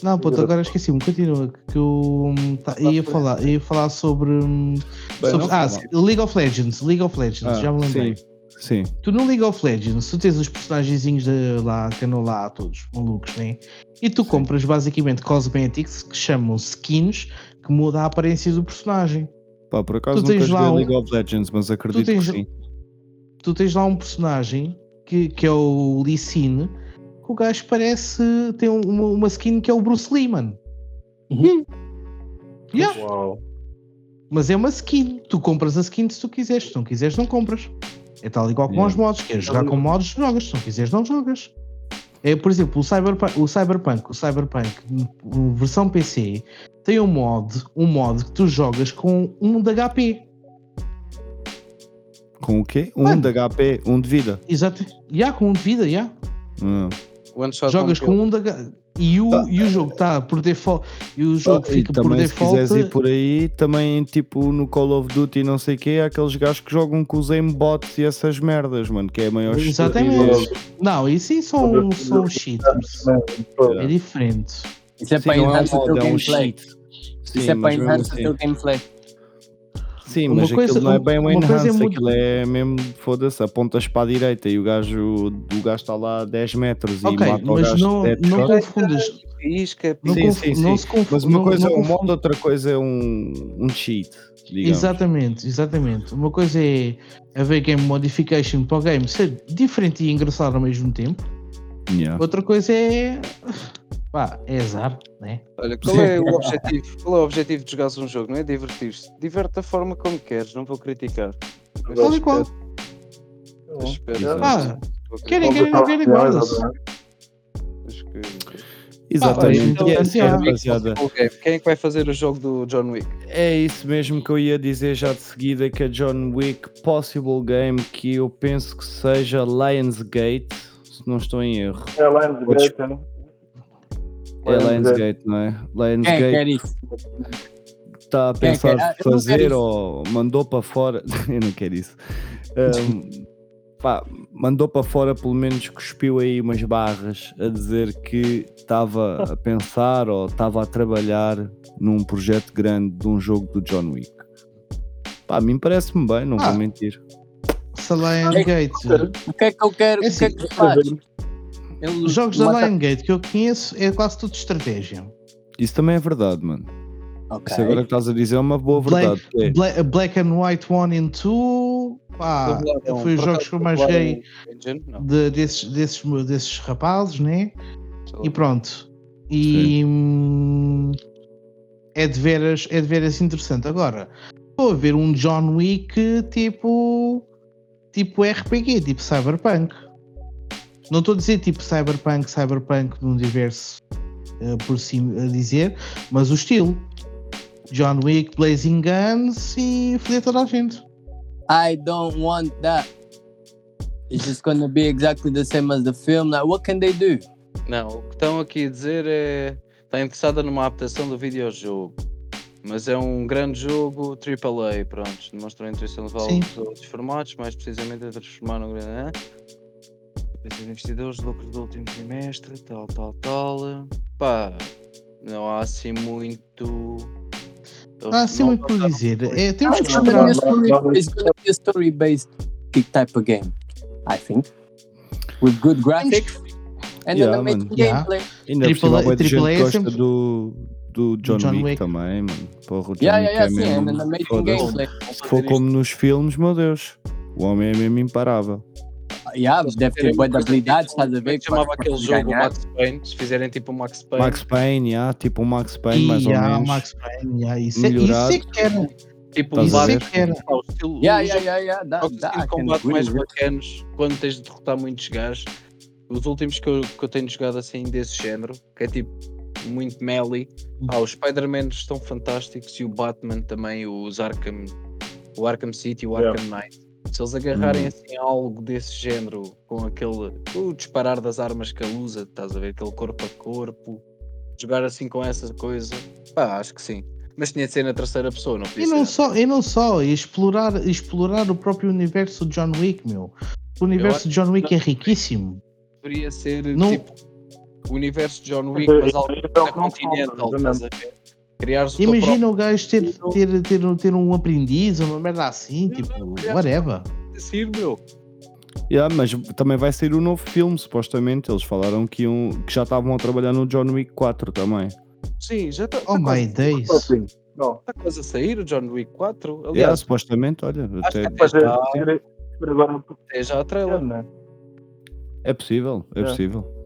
Não, puto, agora esqueci-me, continua. Que eu hum, tá- ia, falar, ia falar sobre. hum, Bem, sobre- ah. League of Legends. League of Legends, Ah, já me lembrei. sim. Sim. Tu no League of Legends, tu tens os personagenzinhos de lá, que andam lá todos malucos, né? E tu compras basicamente cosmetics que chamam skins que muda a aparência do personagem. Pá, por acaso Tu tens nunca lá um- League of Legends, mas acredito tens- que sim. Tu tens lá um personagem que, que é o Lee Sin, que o gajo parece. tem um- uma, uma skin que é o Bruce Lee, mano. Uhum. Yeah, Uau. mas é uma skin. Tu compras a skin se tu quiseres. Se não quiseres, não compras. É tal igual com Yeah. os mods. Queres jogar com mods, jogas. Se não quiseres, não jogas. É, por exemplo, o Cyberpunk, o Cyberpunk, o Cyberpunk, hum, versão PC, tem um mod, um mod que tu jogas com um de HP. Com o quê? Um Mano. de HP, um de vida. Exato. Já, com um de vida, já. Ah. One shot Jogas com um da e o, e o jogo está por default e o jogo Ah, fica por também se default quiseres ir por aí, também tipo no Call of Duty e não sei o quê, há aqueles gajos que jogam com os aimbots e essas merdas, mano, que é a maior Exatamente. não isso sim são, são cheaters é diferente. Isso é para é um enhanced o mod, teu é um gameplay. Isso é para enhanced o assim- teu gameplay. Sim, Uma mas coisa- aquilo não é bem um é enhance, muito- aquilo é mesmo, foda-se, apontas para a direita e o gajo, o gajo está lá a 10 metros e ok mata o mas gajo não, de não confundas Isca, não, Sim, conf- sim, não sim. se confunde Mas uma não, coisa não é um confunde- mod, outra coisa é um, um cheat, digamos. exatamente exatamente uma coisa é haver game modification para o game ser diferente e engraçado ao mesmo tempo Yeah. outra coisa é pá, é azar né Olha, qual é o <laughs> objetivo? Qual é o objetivo de jogares um jogo? Não é divertir-se. Diverte da forma como queres, não vou criticar. Tal e qual. Ah, querem querem não querem que- Exatamente, então, e é ah, rapaziada. Quem é que vai fazer o jogo do John Wick? É isso mesmo que eu ia dizer já de seguida, que a John Wick Possible Game, que eu penso que seja Lionsgate, se não estou em erro. É Lionsgate, né? É Lionsgate, não é? É Lionsgate quer isso? está a Quem é que pensar quer? Ah, quero fazer ou mandou para fora. <laughs> eu não quero isso. Ahm, pá, mandou para fora, pelo menos cuspiu aí umas barras a dizer que estava a pensar ou estava a trabalhar num projeto grande de um jogo do John Wick. Pá, a mim parece-me bem, não Ah. vou mentir. da Liongate. O que é que eu quero? É o que é assim, que faz? Ele Os jogos da mata- Liongate que eu conheço é quase tudo estratégia. Isso também é verdade, mano. Ok. Isso agora que estás a dizer é uma boa Black, verdade. que é- Bla- Black and White 1 and 2, pá, Revelaram, foi os jogos que eu mais joguei? Não. de- desses, desses, desses rapazes, né? E pronto. E hum, é, de veras, é de veras interessante. Agora, estou a ver um John Wick tipo, tipo RPG, tipo Cyberpunk. Não estou a dizer tipo Cyberpunk, Cyberpunk num universo eh, por si a dizer, mas o estilo. John Wick, Blazing Guns e foder toda a gente. I don't want that. It's just gonna be exactly the same as the film. Like, what can they do? Não, o que estão aqui a dizer é. Está interessada numa adaptação do videojogo. Mas é um grande jogo AAA, pronto. Demonstrou interesse em levá-lo Sim. a outros formatos, mais precisamente a transformar num grande. Os investidores, lucros do último trimestre, tal, tal, tal. Pá, não há assim muito. Ah, sim, Não muito por dizer. É, temos que esperar. a story-based type of game, I think, with good graphics and Yeah, an amazing. Yeah. gameplay. Ainda A- bué de gente Triple A é sempre- do, do John, John Wick, Wick. também, mano. Porra, o John Yeah, Wick yeah, é mesmo. Se for como nos filmes, meu Deus. O homem é mesmo imparável. Yeah, deve ter boa de habilidades, estás a ver? que chamava aquele jogo, o ganhar. Max Payne? Se fizerem tipo o Max Payne. Max Payne, yeah, tipo um Max Payne, mais E ou menos. Max Payne, yeah, isso, é, isso Melhorado. é que era. tipo um o estilo, Yeah, os yeah, yeah, yeah. Combate mais bacanos quando tens de derrotar muitos gajos. Os últimos que eu, que eu tenho jogado assim desse género, que é tipo muito melee. Ah, os Spider-Man estão fantásticos e o Batman também, os Arkham, o Arkham City e o Yeah. Arkham Knight. Se eles agarrarem Hum. assim algo desse género, com aquele o disparar das armas que ele usa, estás a ver? Aquele corpo a corpo, jogar assim com essa coisa, pá, acho que sim. Mas tinha de ser na terceira pessoa, não podia E não ser. só, e não só, e explorar, explorar o próprio universo de John Wick, meu. O universo de John Wick é riquíssimo. Deveria ser Não- tipo o universo de John Wick, Mas algo é não continental, estás a ver? Criares o Imagina o gajo ter, Não. ter, ter, ter um aprendiz, uma merda assim, Não, tipo, não, whatever. Cir, meu. Yeah, mas também vai sair o novo filme, supostamente. Eles falaram que, iam, que já estavam a trabalhar no John Wick 4 também. Sim, já está Oh my quase, days. Assim, não. tá quase a sair o John Wick 4. Yeah, Aliás, supostamente, olha, acho até até é, já, agora até já a trailer. né? é possível, é É. possível.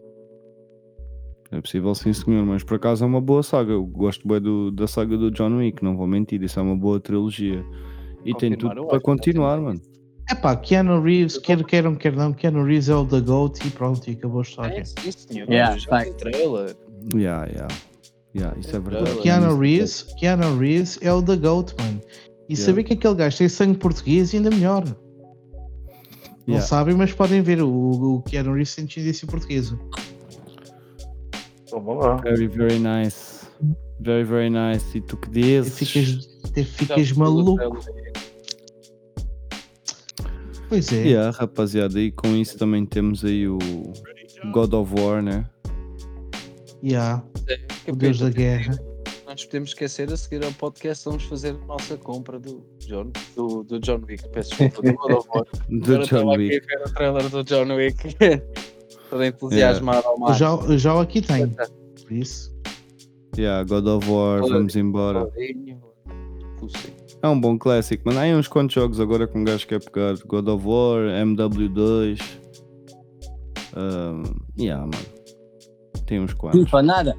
É possível sim senhor, mas por acaso é uma boa saga. Eu gosto bem do, da saga do John Wick, não vou mentir, isso é uma boa trilogia. E tem tudo para continuar, mano. Epá, Keanu Reeves, quer queiram, quer não, Keanu Reeves é o The GOAT e pronto, e acabou a É, história. sim, senhor. Yeah, tem trailer. Yeah, yeah. Yeah, isso é verdade. Keanu Keanu Reeves, Keanu Reeves é o The GOAT, mano. E Yeah. saber que aquele gajo tem sangue português ainda melhor. Não Yeah. sabem, mas podem ver, o, o Keanu Reeves tem descendência portuguesa. Vamos lá. Very, very nice. Very, very nice. E tu que E dizes? ficas, te Já ficas o maluco. Pois é. Yeah, rapaziada, e com isso também temos aí o God of War, né? Yeah, É, o Deus da guerra. Não nos podemos esquecer, a seguir ao podcast vamos fazer a nossa compra do John, do, do John Wick. Peço desculpa, do God of War. <laughs> Do Agora John aqui Wick. a ver o trailer do John Wick. <laughs> Todo entusiasmado ao Eu mar. já, já o aqui tenho. <laughs> Por isso. Yeah, God of War, Olha, vamos embora. É um bom clássico, mano. Há aí uns quantos jogos agora que um gajo quer pegar. God of War, MW2. Um, yeah, mano. Tem uns quantos. FIFA, nada.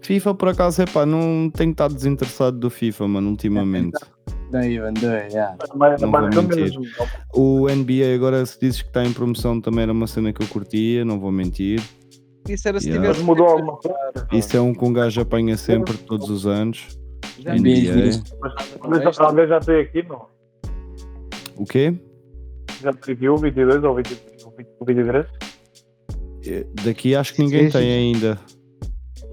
FIFA, por acaso, é pá, não tenho estado desinteressado do FIFA, mano, ultimamente. Don't even do it, yeah. Mas, Não mas vou mentir. O NBA agora se dizes que está em promoção também era uma cena que eu curtia, não vou mentir. Isso era se Yeah. Tivesse mudou alguma coisa. Isso é um que um gajo apanha sempre, todos os anos. Já NBA. Mas alguém já- tem aqui, não? O quê? Já previu o 22 ou 23? ou 20 ou 23? Eh, Daqui acho que ninguém tem ainda.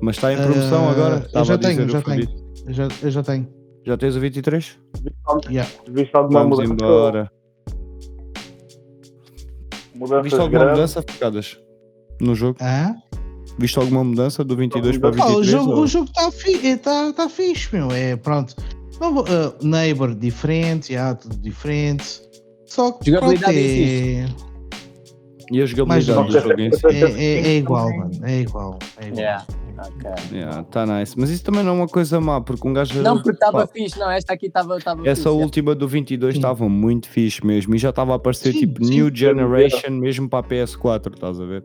Mas está em promoção Ah, agora. eu já tenho, o já Fabito. Eu já, eu já tenho. Já tens o 23? Yeah. Viste alguma Vamos mudança? embora. Mudanças Viste alguma grandes? mudança, Picadas? No jogo? Ah? Viste alguma mudança do 22 para o Ah, 23? o jogo ou- o jogo está fi, tá, tá fixe, meu. É pronto. Não ah, neighbor diferente, yeah, tudo diferente. Só que Jogabilidade pronto, é, E a jogabilidade do jogo em si. é, é, é igual, mano. É igual. É igual. Yeah. ok. Yeah, tá nice. Mas isso também não é uma coisa má, porque um gajo. Não, porque estava fixe, não, esta aqui estava fixe. Essa yeah. última do 22 Sim. estava muito fixe mesmo e já estava a aparecer Sim, tipo sim. New Generation mesmo para a PS4, estás a ver?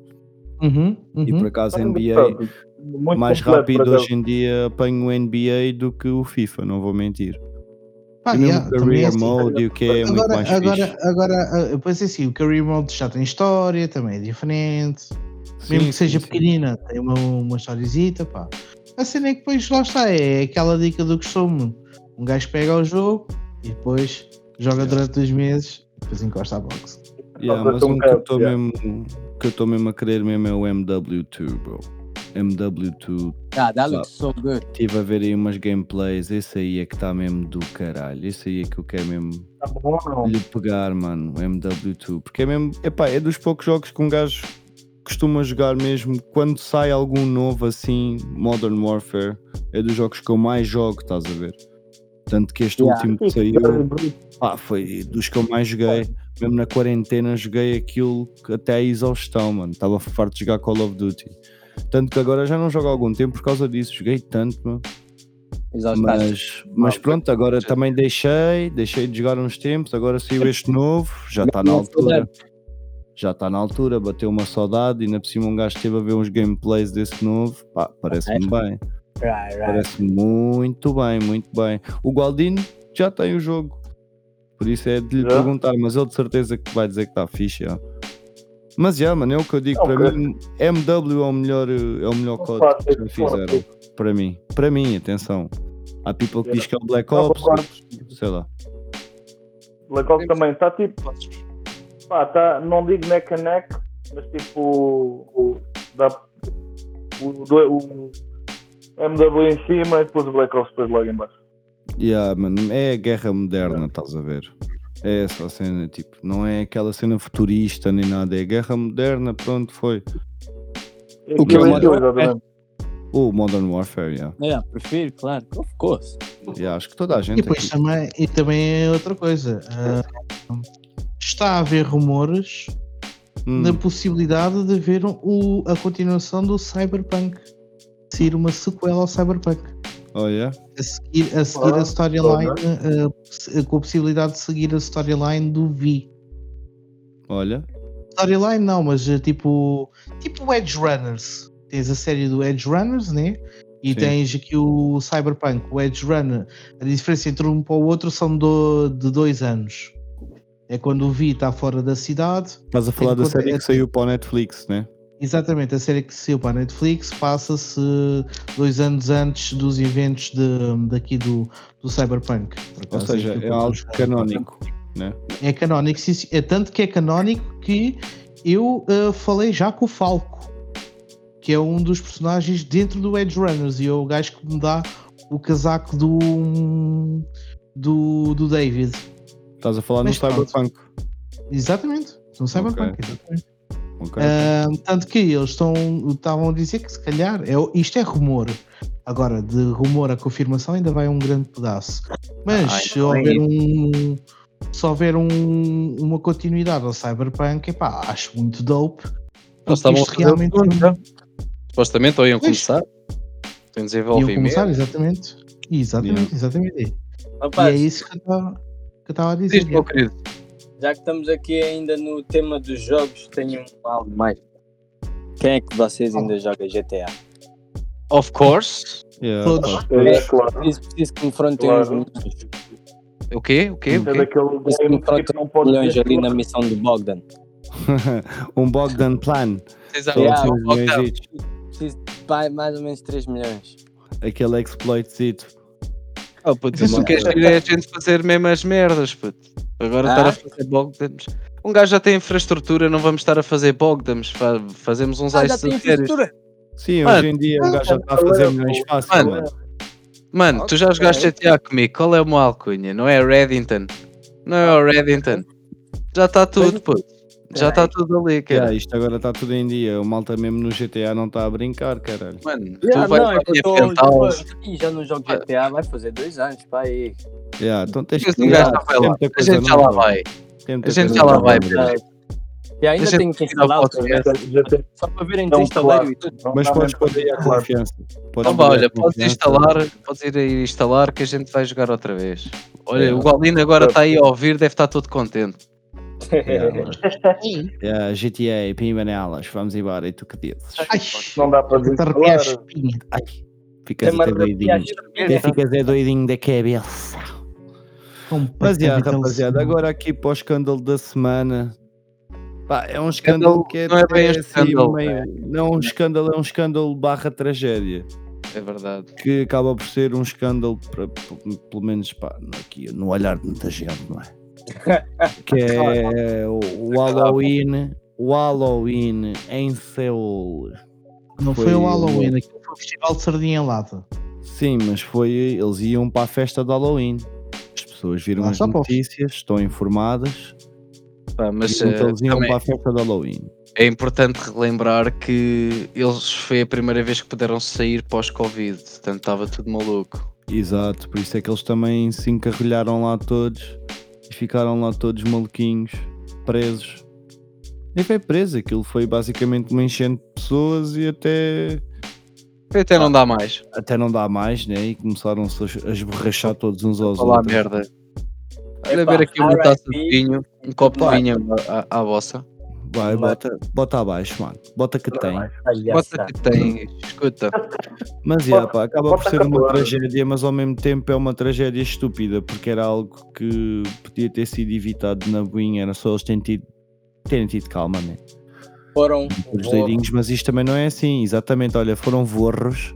Uhum, E uhum. por acaso NBA Muito mais completo, rápido hoje em dia apanho o NBA do que o FIFA, não vou mentir. Pá, yeah, o também é Career assim. Mode e o que é muito Agora, mais agora, fixe. agora, ah, pois é assim, o Career Mode já tem história, também é diferente. Sim, Mesmo que sim, seja sim. pequenina, tem uma, uma historiezita, pá. A cena é que depois lá está, é aquela dica do costume. Um gajo pega o jogo e depois joga durante dois meses e depois encosta a box. Yeah, mas um que eu estou yeah. mesmo que eu estou mesmo a querer mesmo é o MW2, bro. MW2, Ah, that looks so good. estive a ver aí umas gameplays, esse aí é que está mesmo do caralho, esse aí é que eu quero mesmo Tá bom, não? lhe pegar, mano, o MW2, porque é mesmo, epá, é dos poucos jogos que um gajo costuma jogar mesmo quando sai algum novo assim, Modern Warfare, é dos jogos que eu mais jogo, estás a ver? Tanto que este Yeah. último que saiu, pá, foi dos que eu mais joguei, mesmo na quarentena joguei aquilo até a exaustão, mano, estava farto de jogar Call of Duty. Tanto que agora já não jogo há algum tempo por causa disso, joguei tanto, mano. Exaustaste. Mas, mas pronto, agora também deixei, deixei de jogar uns tempos, agora saiu este novo, já está na altura. saudade. Já está na altura, bateu uma saudade e ainda por cima um gajo esteve a ver uns gameplays desse novo, pá, parece-me bem, parece muito bem, muito bem. O Gualdino já tem o jogo, por isso é de lhe perguntar, mas ele de certeza que vai dizer que está fixe, já. Mas já, mano, é o que eu digo, para Ok. mim, MW é o melhor, é o melhor código que já fizeram, para mim, para mim, atenção. Há people que diz que é o Black Ops, sei lá. Black Ops também está tipo. Pá, tá, não digo neck a neck, mas tipo. O, dá, o, o MW em cima e depois o Black Ops depois logo em baixo. Yeah, mano, é a guerra moderna, estás a ver? É essa a cena, tipo, não é aquela cena futurista nem nada, é guerra moderna, pronto, foi. O que é Aquilo o Modern. O Modern Warfare, yeah. Yeah, prefiro, claro. Of course. Yeah, acho que toda a E gente depois aqui. também, e também é outra coisa. ah, está a haver rumores Hum, da possibilidade de haver o, a continuação do Cyberpunk. Sair uma sequela ao Cyberpunk. Oh, yeah? A seguir, a, seguir a storyline, se- com a possibilidade de seguir a storyline do V. Olha, Storyline não, mas ah, tipo, tipo Edge Runners. Tens a série do Edge Runners, né? E Sim. tens aqui o Cyberpunk, o Edge Runner. A diferença entre um para o outro são do- de dois anos. É quando o V está fora da cidade estás a falar da série é- que saiu para o Netflix, né? Exatamente, a série que saiu para a Netflix passa-se dois anos antes dos eventos de, daqui do, do Cyberpunk. Ou seja, é algo canónico, né? É canónico, sim, é tanto que é canónico que eu uh, falei já com o Falco, que é um dos personagens dentro do Edge Runners, e é o gajo que me dá o casaco do, do, do David. Estás a falar Mas no pronto. Cyberpunk. Exatamente, no Cyberpunk, exatamente. Ok. Ah, tanto que eles estão, estavam a dizer que se calhar é, isto é rumor. Agora, de rumor a confirmação ainda vai um grande pedaço. Mas Ai, se não é houver, um, se houver um- uma continuidade ao Cyberpunk, epá, acho muito dope. Eles estavam realmente o segundo, já. Supostamente ou iam Pois. começar. Tem iam desenvolvimento. começar, exatamente. Exatamente, exatamente. E Rapaz, é isso que eu estava que eu estava a dizer. Diz, meu querido. Já que estamos aqui ainda no tema dos jogos, tenho algo mais. Quem é que vocês ainda joga GTA? Of course. Yeah, Todos. É, claro. Preciso, preciso que me frontem Claro. uns milhões, O quê? O quê? O É quê? daquele Preciso que game me frontem que não uns milhões dizer ali na missão do Bogdan. <laughs> um Bogdan Plan. Exato. Yeah. Os milhões, Preciso de mais ou menos 3 milhões. aquele exploitzito. Oh, puto, <laughs> isso queres ir é a gente fazer mesmo as merdas, puto. Agora estar Ah? a fazer bogdams. Um gajo já tem infraestrutura, não vamos estar a fazer bogdams. Fa- fazemos uns Ah, já ice tem sérios. infraestrutura. Sim, Mano. hoje em dia um gajo já está a fazer milhões fácil, Mano. mano. Mano, tu já jogaste GTA comigo, qual é o meu alcunha? Não é Reddington? Não é o Reddington? Já está tudo, puto. Já está tudo ali, cara. Yeah, isto agora está tudo em dia. O malta mesmo no GTA não está a brincar, caralho. Mano, Yeah, tu vais não, é à que eu tô- Pental, Ih, já não jogo GTA, vai fazer dois anos, pá aí. Yeah, então tens que Yeah, A gente já lá nova. vai. Tem A gente já lá vai. E ainda tenho que tirar instalar tem só para verem um desinstalar e tudo. Mas podes aí a para confiança. Podes Então olha, podes instalar, podes ir aí instalar que a gente vai jogar outra vez. Olha, o Galdino agora está aí a ouvir, deve estar todo contente. Yeah, GTA, pimba nelas, vamos embora. E tu que dizes? Ai, Não dá para a desinstalar. espinha. Ai, ficas até doidinho. Até ficas é doidinho da cabeça. Mas Completamente rapaziada, agora aqui para o escândalo da semana. Pá, é um escândalo Escândalo que é, não é bem até escândalo, meio- Não é um escândalo, é um escândalo barra tragédia. É verdade. Que acaba por ser um escândalo, para, pelo menos pá, aqui, no olhar de muita gente, não é? Que <laughs> é o, Halloween, o Halloween em Seul. Não foi, foi o Halloween, aquilo foi o Festival de Sardinha em Lata. Sim, mas foi. Eles iam para a festa de Halloween. As pessoas viram Ah, as notícias, estão informadas. Pá, mas eh, eles iam também para a festa de Halloween. é importante relembrar que eles foi a primeira vez que puderam sair pós-Covid, portanto estava tudo maluco. Exato, por isso é que eles também se encarrilharam lá todos e ficaram lá todos maluquinhos, presos. Nem foi preso, aquilo foi basicamente uma enchente de pessoas e até, Até não dá mais. até não dá mais, né? E começaram-se a esborrachar todos uns aos Falar outros. merda. Olha Epá, ver aqui uma taça de vinho, um copo de vinho à, à, à vossa. Vai, bota, bota abaixo, mano. Bota que tem. Bota que tem, escuta. Mas yeah, pá, acaba por ser uma tragédia, mas ao mesmo tempo é uma tragédia estúpida, porque era algo que podia ter sido evitado na boinha, era só eles terem tido, terem tido calma, né? Foram Os doidinhos, mas isto também não é assim, exatamente, olha, foram vorros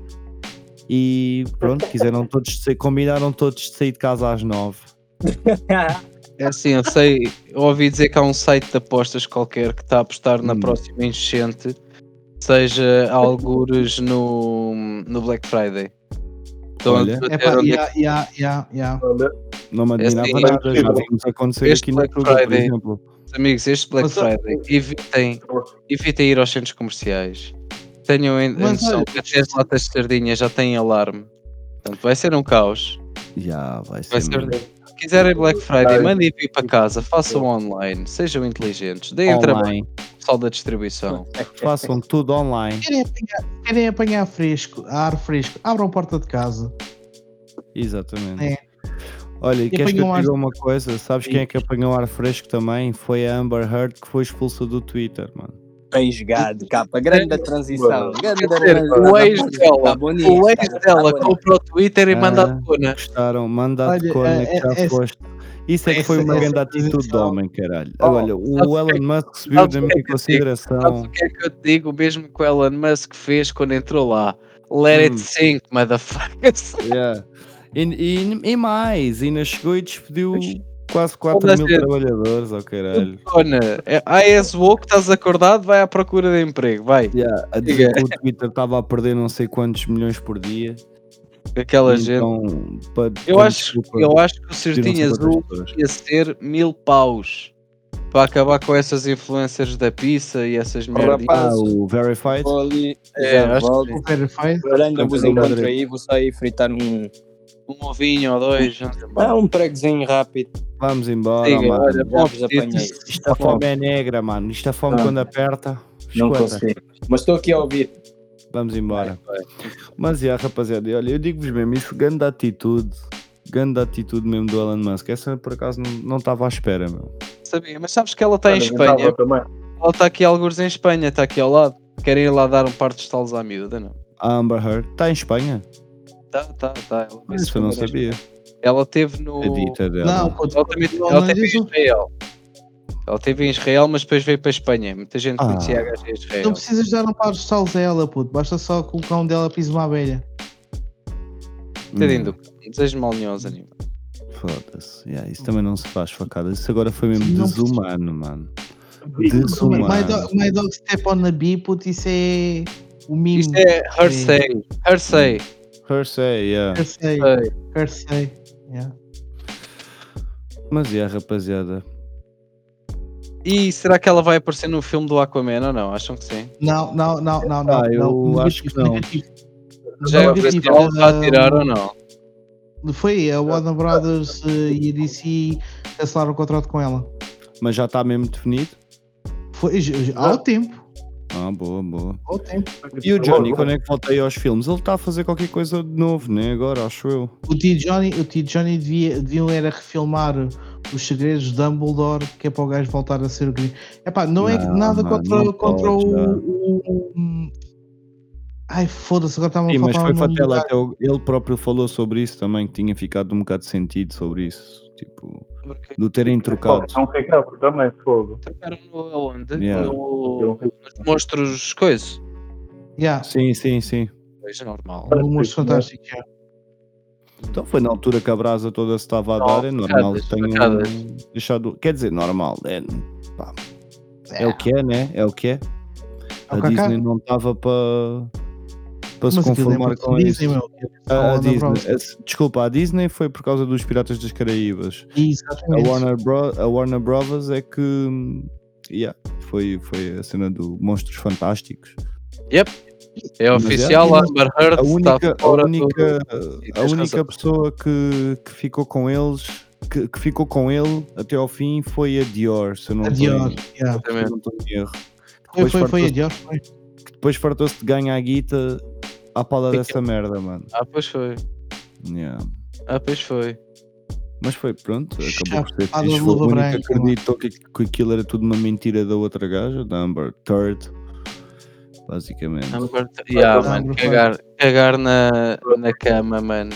e pronto, quiseram todos combinaram todos de sair de casa às nove. <laughs> É assim, eu sei, eu ouvi dizer que há um site de apostas qualquer que está a apostar na Hum. próxima enchente, seja algures no, no Black Friday. Estão a Olha. É pá, é ya, ya, ya. Olha, Não me É adivinhava assim, nada, já vimos acontecer este aqui na Black Tuga, por Friday- exemplo. amigos, este Black Mas, Friday, evitem, evitem ir aos centros comerciais. Tenham em- noção olha, que até as latas de sardinha já têm alarme. Portanto, vai ser um caos. Já, vai ser. Vai ser- quiserem Black Friday, mandem vir para casa, façam online, sejam inteligentes, deem trabalho pessoal da distribuição. façam tudo online, Querem apanhar, querem apanhar fresco, ar fresco, abram a porta de casa. exatamente. É. Olha, e queres que eu ar- diga uma coisa? Sabes quem é que apanhou ar fresco também? Foi a Amber Heard que foi expulsa do Twitter, mano. Bem jogado, capa. Grande transição. Grande dizer, o ex dela, Tá bonito, o ex tá dela o Twitter e Ah. manda a cona. Gostaram, manda Olha, corna é- que já é- foste. Isso é que foi uma grande atitude de homem, caralho. Oh, Olha, o Elon Musk subiu da é minha? Sabes consideração. o que é que eu te digo? O mesmo que o Elon Musk fez quando entrou lá. Let Hum. it sink, motherfuckers. Yeah. E, e, e mais, ainda chegou e despediu quase 4 Toda a mil gente. trabalhadores, oh caralho. Cona, é- ah, és woke, estás acordado, vai à procura de emprego, vai. Yeah, a dizer Diga. que o Twitter estava a perder não sei quantos milhões por dia. Aquela gente. então, para- Eu acho, desculpa, eu acho que o Certinho Azul ia ser mil paus para acabar com essas influências da pizza e essas merdas. Ah, o Verified? É, já acho. O Verified. Ainda vos encontro aí, vou sair fritar um, Um ovinho ou dois. ah, um pregozinho rápido. Vamos embora, Diga, mano. olha, bom Já vos apetite. apanhei. Isto a fome é negra, mano. Isto a fome Ah. quando aperta. Não escuta. consigo. Mas estou aqui a ouvir. Vamos embora. Mas é, rapaziada, olha, eu digo-vos mesmo, isso grande atitude, grande atitude mesmo do Elon Musk. Essa por acaso não- não estava à espera, meu. Sabia, mas sabes que ela está em Espanha. Ela está aqui alguns em Espanha, está aqui ao lado. Querem ir lá dar um par de estalos à miúda, não? A Amber Heard está em Espanha? Tá, tá, tá. Ela, veio-se Isso eu não sabia. Ela teve no. A dita dela. Não, Ela, também, não, ela não teve em Israel. Ela teve em Israel, mas depois veio para a Espanha. Muita gente Ah. conhecia a gaja em Israel. Não precisas dar um par de estalos a ela, puto. Basta só colocar um dela piso uma abelha. Tadinho do Desejo mal nenhum aos animais. Hum, Foda-se. Yeah, isso também não se faz facada. Isso agora foi mesmo Não desumano, mano. My, Desumano. dog, my dog step on the bee, puto, isso é o mimo. Isto é Hersey. Hersey. Her say, yeah. Hersey, Hersey. Hersey. Yeah. Mas é, rapaziada. E será que ela vai aparecer no filme do Aquaman ou não? Acham que sim? Não, não, não, não, não. Ah, eu não. acho que não. Negativo. Já é Negativo. oficial, vai Ah, tirar ou não? Foi a Warner Brothers eh, e a DC cancelaram o contrato com ela. Mas já está mesmo definido? Foi, ao tempo. Ah, boa, boa. Tempo. E o Johnny, quando é que volta aí aos filmes? Ele está a fazer qualquer coisa de novo, né? Agora, acho eu. O T. Johnny, o T. Johnny devia, deviam era refilmar os segredos de Dumbledore, que é para o gajo voltar a ser o Green. Epá, não é Não, nada mano, contra, não contra pode, o, o- o- Ai, foda-se, agora Sim, a mas faltar foi fatela, até o- ele próprio falou sobre isso também, que tinha ficado um bocado de sentido sobre isso. Tipo, do terem trocado. Não fica também, fogo. trocaram no aonde? Yeah. No, nos monstros coisa. Yeah, Sim, sim, sim. Veja normal. no Monstro Fantástico. yeah. Então foi na altura que a brasa toda se estava a dar, é normal que tenham deixado. Quer dizer, normal, é, pá, é o que é, né? É o que é. É o A Kaká. Disney não estava para para se é conformar com Disney, isso. meu. A, a Disney, a- desculpa, a Disney foi por causa dos Piratas das Caraíbas. A. Warner, Bro, a Warner Brothers é que yeah, foi, foi a cena do Monstros Fantásticos. É Mas oficial, é, Amber Heard A única, está a fora única, do- E a única pessoa que, que ficou com eles, que, que ficou com ele até ao fim foi a Dior, se eu não A Dior. em- yeah. se eu não estou em erro. Foi, Depois foi, foi a fartou-se- Dior. Foi. que depois fartou-se de ganhar a guita à pala dessa merda, mano. Ah, pois foi. Yeah. Ah, pois foi. Mas foi pronto, acabou por ser fixe. o único que acreditou que, que aquilo era tudo uma mentira da outra gaja, da Amber Third, basicamente. Amber, yeah, Amber mano, cagar, cagar na, na cama, mano.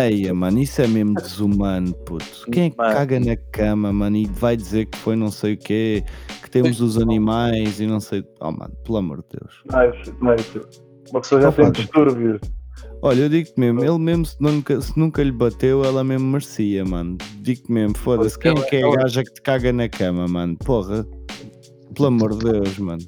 Eia, mano, isso é mesmo desumano, puto. Quem é que Mano. caga na cama, mano, e vai dizer que foi não sei o quê, que temos os animais e não sei. Oh, mano, pelo amor de Deus. Mas, mas uma pessoa já Só tem distúrbios. Olha, eu digo-te mesmo, ele mesmo se nunca, se nunca lhe bateu, ela mesmo merecia, mano. Digo-te mesmo, foda-se, quem é que é a gaja que te caga na cama, mano? Porra, pelo amor de Deus, mano.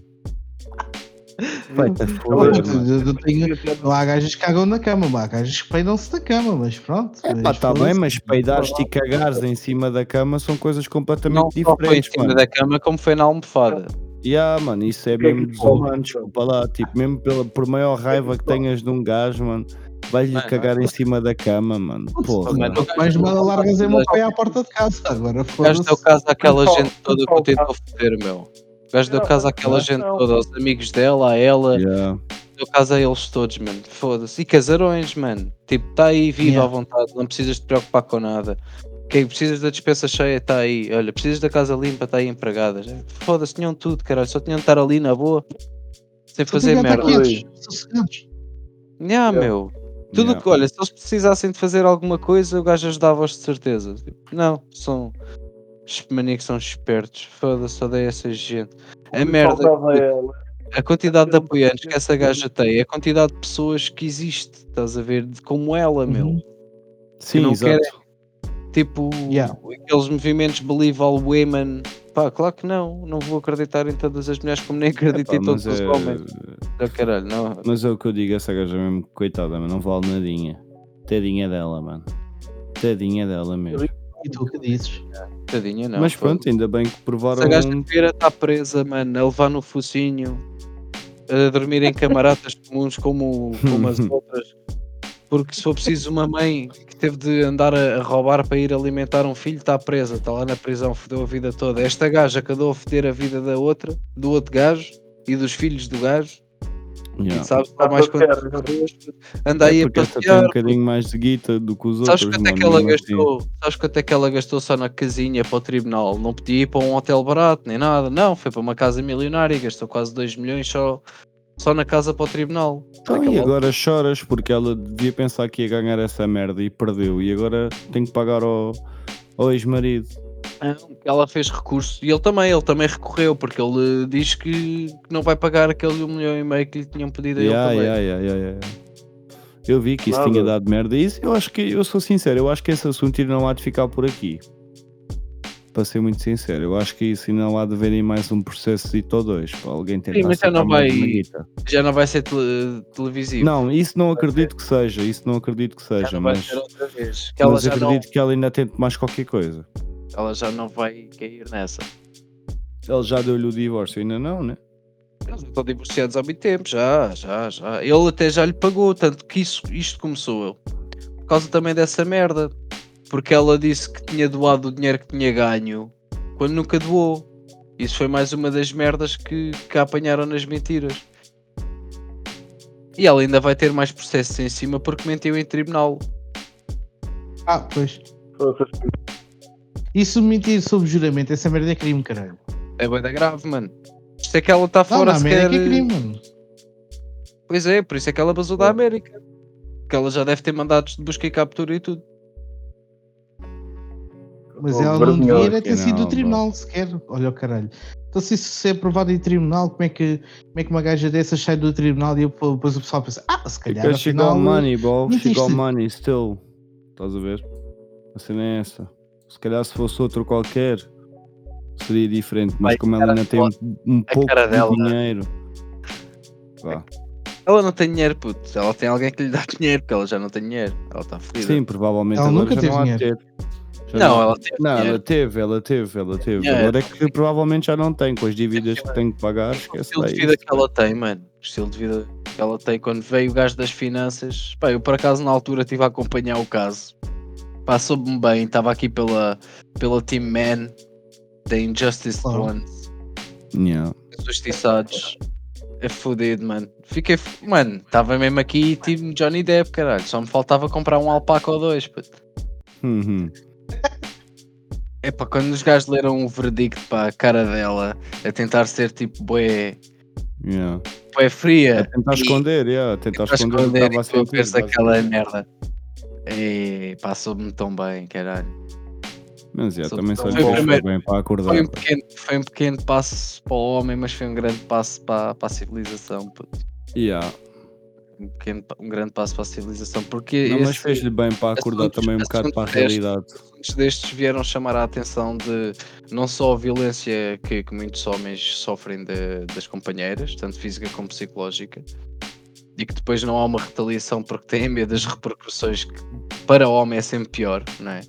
Vai-te a Eu- foder, mano. eu- eu tenho- Não há gajas que cagam na cama, mas há gajas que peidam-se na cama, mas pronto. É pá, tá bem, mas peidares-te e cagares em cima da cama são coisas Não completamente só foi em diferentes, cima mano. da cama, como foi na almofada. Yeah, mano, isso é que é mesmo desumano, desculpa lá. Tipo, mesmo pela, por maior raiva que tenhas de um gajo, mano, vais-lhe cagar em cima da cama, mano. Porra. Mano, Mais gajo- mal largas em meu pai à porta de casa. Agora O gajo deu foda-se. casa àquela gente toda que eu tentou caso. foder, meu. O gajo deu casa àquela gente toda, aos amigos dela, a ela, Yeah. deu casa a eles todos, mano. Foda-se. E casarões, mano. Tipo, tá aí Yeah. à vontade, não precisas te preocupar com nada. Que precisas da despensa cheia, tá aí. Olha, precisas da casa limpa, tá aí empregadas. Foda-se, tinham tudo, caralho. Só tinham de estar ali na boa, sem Só fazer merda. Yeah, Yeah. meu. Tudo Yeah. que, olha, se eles precisassem de fazer alguma coisa, o gajo ajudava-os de certeza. Tipo, Não, são. Os maníacos são espertos. Foda-se, odeio essa gente. A merda, a quantidade de apoiantes que essa gaja tem, a quantidade de pessoas que existe, estás a ver, de como ela, meu. Uhum. Sim, não exato. Tipo, Yeah. aqueles movimentos Believe All Women. Pá, claro que não. Não vou acreditar em todas as mulheres como nem acredito Epá, em todos mas, os é, homens. Oh, caralho, não. mas é o que eu digo, essa gaja mesmo, coitada, mas não vale nadinha. Tadinha dela, mano. Tadinha dela mesmo. E tu que dizes? Tadinha, não. mas pronto, ainda bem que provaram. Essa gaja inteira está presa, mano, a levar no focinho, a dormir em camaradas comuns como, como as <laughs> outras. Porque se for preciso uma mãe que teve de andar a, a roubar para ir alimentar um filho, está presa, está lá na prisão, fodeu a vida toda. Esta gaja andou a foder a vida da outra, do outro gajo e dos filhos do gajo, Yeah. e sabes lá mais passear, quantas pessoas, anda aí É a porque esta tem um passear. bocadinho mais de guita do que os Sabes outros. quanto é que ela mesmo assim. gastou? Sabes quanto é que ela gastou só na casinha para o tribunal? Não podia ir para um hotel barato nem nada. Não, foi para uma casa milionária e gastou quase 2 milhões só, só na casa para o tribunal. Então, e agora choras porque ela devia pensar que ia ganhar essa merda e perdeu. E agora tem que pagar ao, ao ex-marido. Não, Ela fez recurso e ele também, ele também recorreu porque ele diz que que não vai pagar aquele 1 milhão e meio que lhe tinham pedido a ele Yeah, também. yeah, yeah, yeah, yeah. Eu vi que isso Nada. tinha dado merda. E isso eu acho que, eu sou sincero, eu acho que esse assunto não há de ficar por aqui. Para ser muito sincero, eu acho que isso ainda não há de haver em mais um processo ou dois. Para alguém tentar mas já não vai-. Já não vai ser tele- televisivo. Não, isso não acredito que seja. Isso não acredito que já seja. vai Mas, ser outra vez. Que ela, mas já não, acredito que ela ainda tente mais qualquer coisa. ela já não vai cair nessa. Ele já deu-lhe o divórcio, ainda não, né? Eles já estão divorciados há muito tempo, já, já, já. Ele até já lhe pagou, tanto que isso, isto começou por causa também dessa merda. Porque ela disse que tinha doado o dinheiro que tinha ganho quando nunca doou. Isso foi mais uma das merdas que, que a apanharam nas mentiras. E ela ainda vai ter mais processos em cima porque mentiu em tribunal. Ah, pois. Isso mentir sobre juramento, essa merda é crime, caralho. É bem da grave, mano. Isto é que ela está Não, fora na sequer. América é crime, mano. Pois é, por isso é que ela basou da América. Que ela já deve ter mandados de busca e captura e tudo. Mas ela não devia ter sido do tribunal sequer. Olha o caralho. Então se isso é aprovado em tribunal, como é que, como é que uma gaja dessas sai do tribunal e depois o pessoal pensa, ah, se calhar Because she got afinal... money, bro. She got money still. Estás a ver? A cena é essa. Se calhar se fosse outro qualquer, seria diferente. Mas Vai, como ela ainda tem um, um pouco cara de dela. dinheiro. Vá. Ela não tem dinheiro, puto. Ela tem alguém que lhe dá <laughs> dinheiro, porque ela já não tem dinheiro. Ela está fodida. Sim, provavelmente Ela agora nunca já teve não dinheiro. Não, ela teve Não, ela teve, ela teve, ela teve. Dinheiro. Agora é que provavelmente já não tem, com as dívidas que tem que pagar, O estilo de vida que ela tem, mano. O estilo de vida que ela tem quando veio o gajo das finanças. Pá, eu por acaso na altura estive a acompanhar o caso. Passou-me bem, estava aqui pela, pela Team Man da Injustice Claro. Ones. Yeah. Os justiçados. É fodido, mano. Fiquei. f- Mano, estava mesmo aqui time Johnny Depp, caralho. Só me faltava comprar um alpaca ou dois, puto. Uhum. É para quando os gajos leram o verdicto para a cara dela a tentar ser tipo bué, Yeah. bué fria. A tentar e- esconder, yeah. a tentar esconder esconder estava a e a sentir. merda. E passou-me tão bem, caralho. Mas yeah, também só lhe primeiro- bem para acordar. Foi um, pequeno, foi um pequeno passo para o homem, mas foi um grande passo para, para a civilização. puto. Yeah. Um, pequeno, um grande passo para a civilização. Porque Não, mas fez-lhe bem para acordar assuntos- também um bocado para a realidade. assuntos destes vieram chamar a atenção de não só a violência que, que muitos homens sofrem de- das companheiras, tanto física como psicológica, e que depois não há uma retaliação porque têm medo das repercussões que para o homem é sempre pior, não é?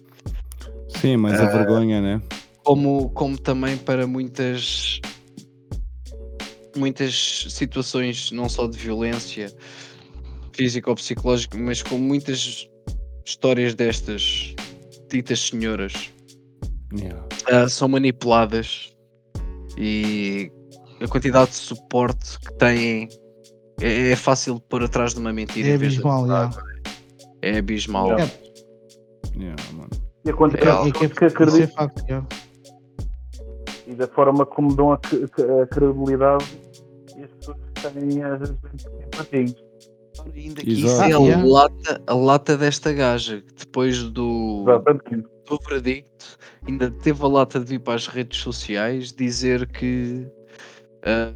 Sim, mas a vergonha, né? Como, como também para muitas muitas situações não só de violência física ou psicológica, mas com muitas histórias destas ditas senhoras Yeah. ah, são manipuladas e a quantidade de suporte que têm é, é fácil de pôr atrás de uma mentira. É em vez de abismal. É abismal. Yeah. Yeah. E a É, É que que facto, já. e da forma como dão a, a credibilidade e as pessoas têm às vezes. Ainda que Exato. isso é a, lata, a lata desta gaja, que depois do, Exatamente. do veredicto ainda teve a lata de vir para as redes sociais dizer que ah,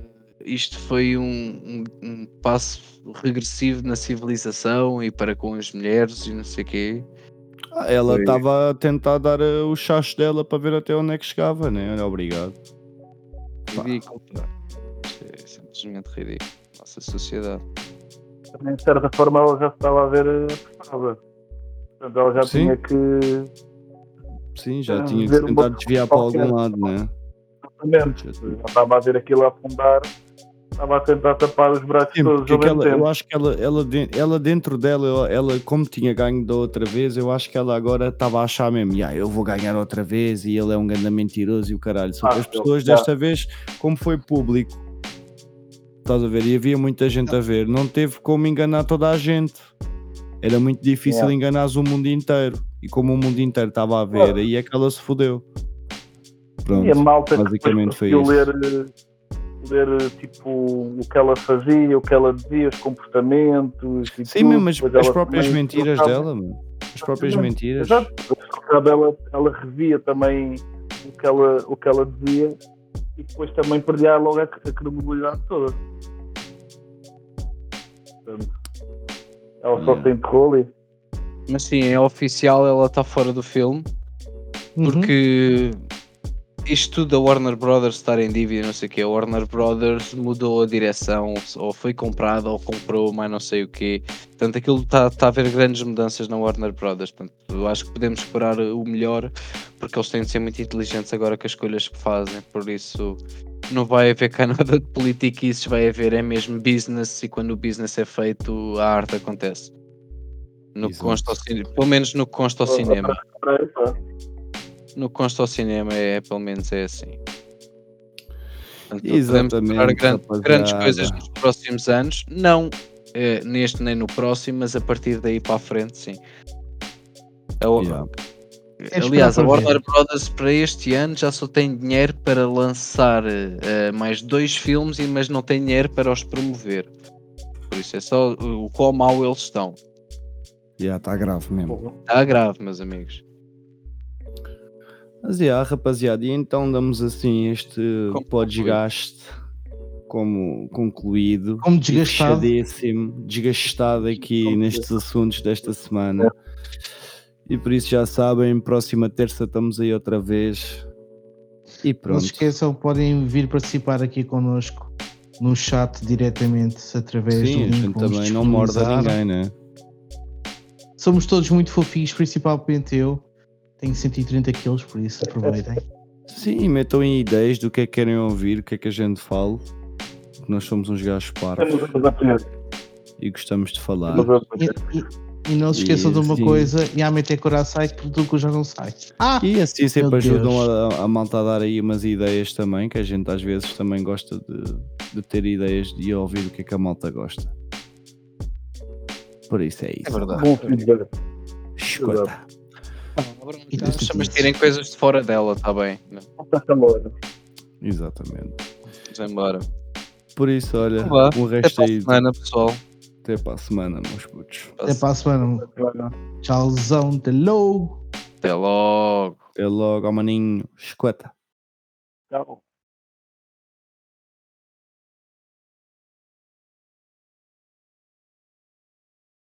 isto foi um, um- um passo regressivo na civilização e para com as mulheres e não sei o quê. Ah, Ela estava a tentar dar eh, o chacho dela para ver até onde é que chegava, né? Olha, obrigado. Ridículo. pá. É simplesmente ridículo. Nossa sociedade. Também de certa forma ela já estava a ver eh, pressionada. Portanto, ela já Sim. tinha que. Sim, já Ah, tinha que um tentar pouco desviar para algum qualquer. lado, né? Exatamente. Já estava a ver aquilo a afundar, estava a tentar tapar os braços Sim, todos ao aquela- eu acho que ela, ela, ela dentro dela, ela, ela, como tinha ganho da outra vez, eu acho que ela agora estava a achar mesmo, "Ya, eu vou ganhar outra vez e ele é um grande mentiroso e o caralho. Só que Ah, as pessoas desta vez, como foi público, estás a ver, e havia muita gente a ver, não teve como enganar toda a gente. Era muito difícil Yeah. enganares o mundo inteiro. E como o mundo inteiro estava a ver, Claro. aí é que ela se fodeu. Pronto. E a malta basicamente foi isso. ler, ler eh, tipo o que ela fazia, o que ela dizia, os comportamentos. E Sim, tudo. mesmo, mas as próprias também mentiras dela, mano. As próprias Exatamente. mentiras. Exato. Ela, ela revia também o que ela, o que ela dizia e depois também perdia logo a, a credibilidade toda. Portanto, ela só se enterrou ali. Mas sim, é oficial, ela está fora do filme. Uhum. Isto tudo da Warner Brothers estar em dívida, não sei o que, a Warner Brothers mudou a direção, ou foi comprada, ou comprou, mas não sei o quê. Portanto, aquilo está tá a haver grandes mudanças na Warner Brothers. Portanto, eu acho que podemos esperar o melhor, porque eles têm de ser muito inteligentes agora com as escolhas que fazem. Por isso, não vai haver cá <laughs> nada de politiquices, vai haver é mesmo business, e quando o business é feito, a arte acontece. No que consta ao pelo menos no que consta ao cinema. No que consta ao cinema é, pelo menos é assim. Portanto, Exatamente, esperar gran- grandes coisas nos próximos anos, não eh, neste nem no próximo, mas a partir daí para a frente, sim. A- Yeah. Aliás, a. Warner Brothers para este ano já só tem dinheiro para lançar eh, mais dois filmes, e- mas não tem dinheiro para os promover. Por isso é só o o quão mal eles estão. Já está grave mesmo. Está grave, meus amigos. Mas yeah, rapaziada, e então damos assim este Como podcast como concluído. Como desgastado. desgastado aqui Como nestes assuntos desta semana. E por isso já sabem, próxima terça estamos aí outra vez. E Não pronto. se esqueçam, podem vir participar aqui connosco no chat diretamente através Sim, do link vamos também não morda ninguém, né? Somos todos muito fofinhos, principalmente eu. Tenho 130 quilos, por isso aproveitem. Sim, metam em ideias do que é que querem ouvir, o que é que a gente fala. Nós somos uns gajos parvos Temos a aprender. e gostamos de falar. E, e- e não se esqueçam de uma Sim. coisa: e a meter coração que tudo que já não sai. Ah! E assim sempre ajudam a, a malta a dar aí umas ideias também, que a gente às vezes também gosta de, de ter ideias e ouvir o que é que a malta gosta. Por isso é isso. É verdade. Bom feedback. Escuta. E Então, tu- Mas tirem coisas de fora dela, está bem? Não. Exatamente. Vamos embora. Por isso, olha, vá, o Até resto para a aí. semana, pessoal. Até para a semana, meus putos. Até para a semana. Tchauzão, até logo. Até logo. Até logo, ao maninho. Escuta. Tchau.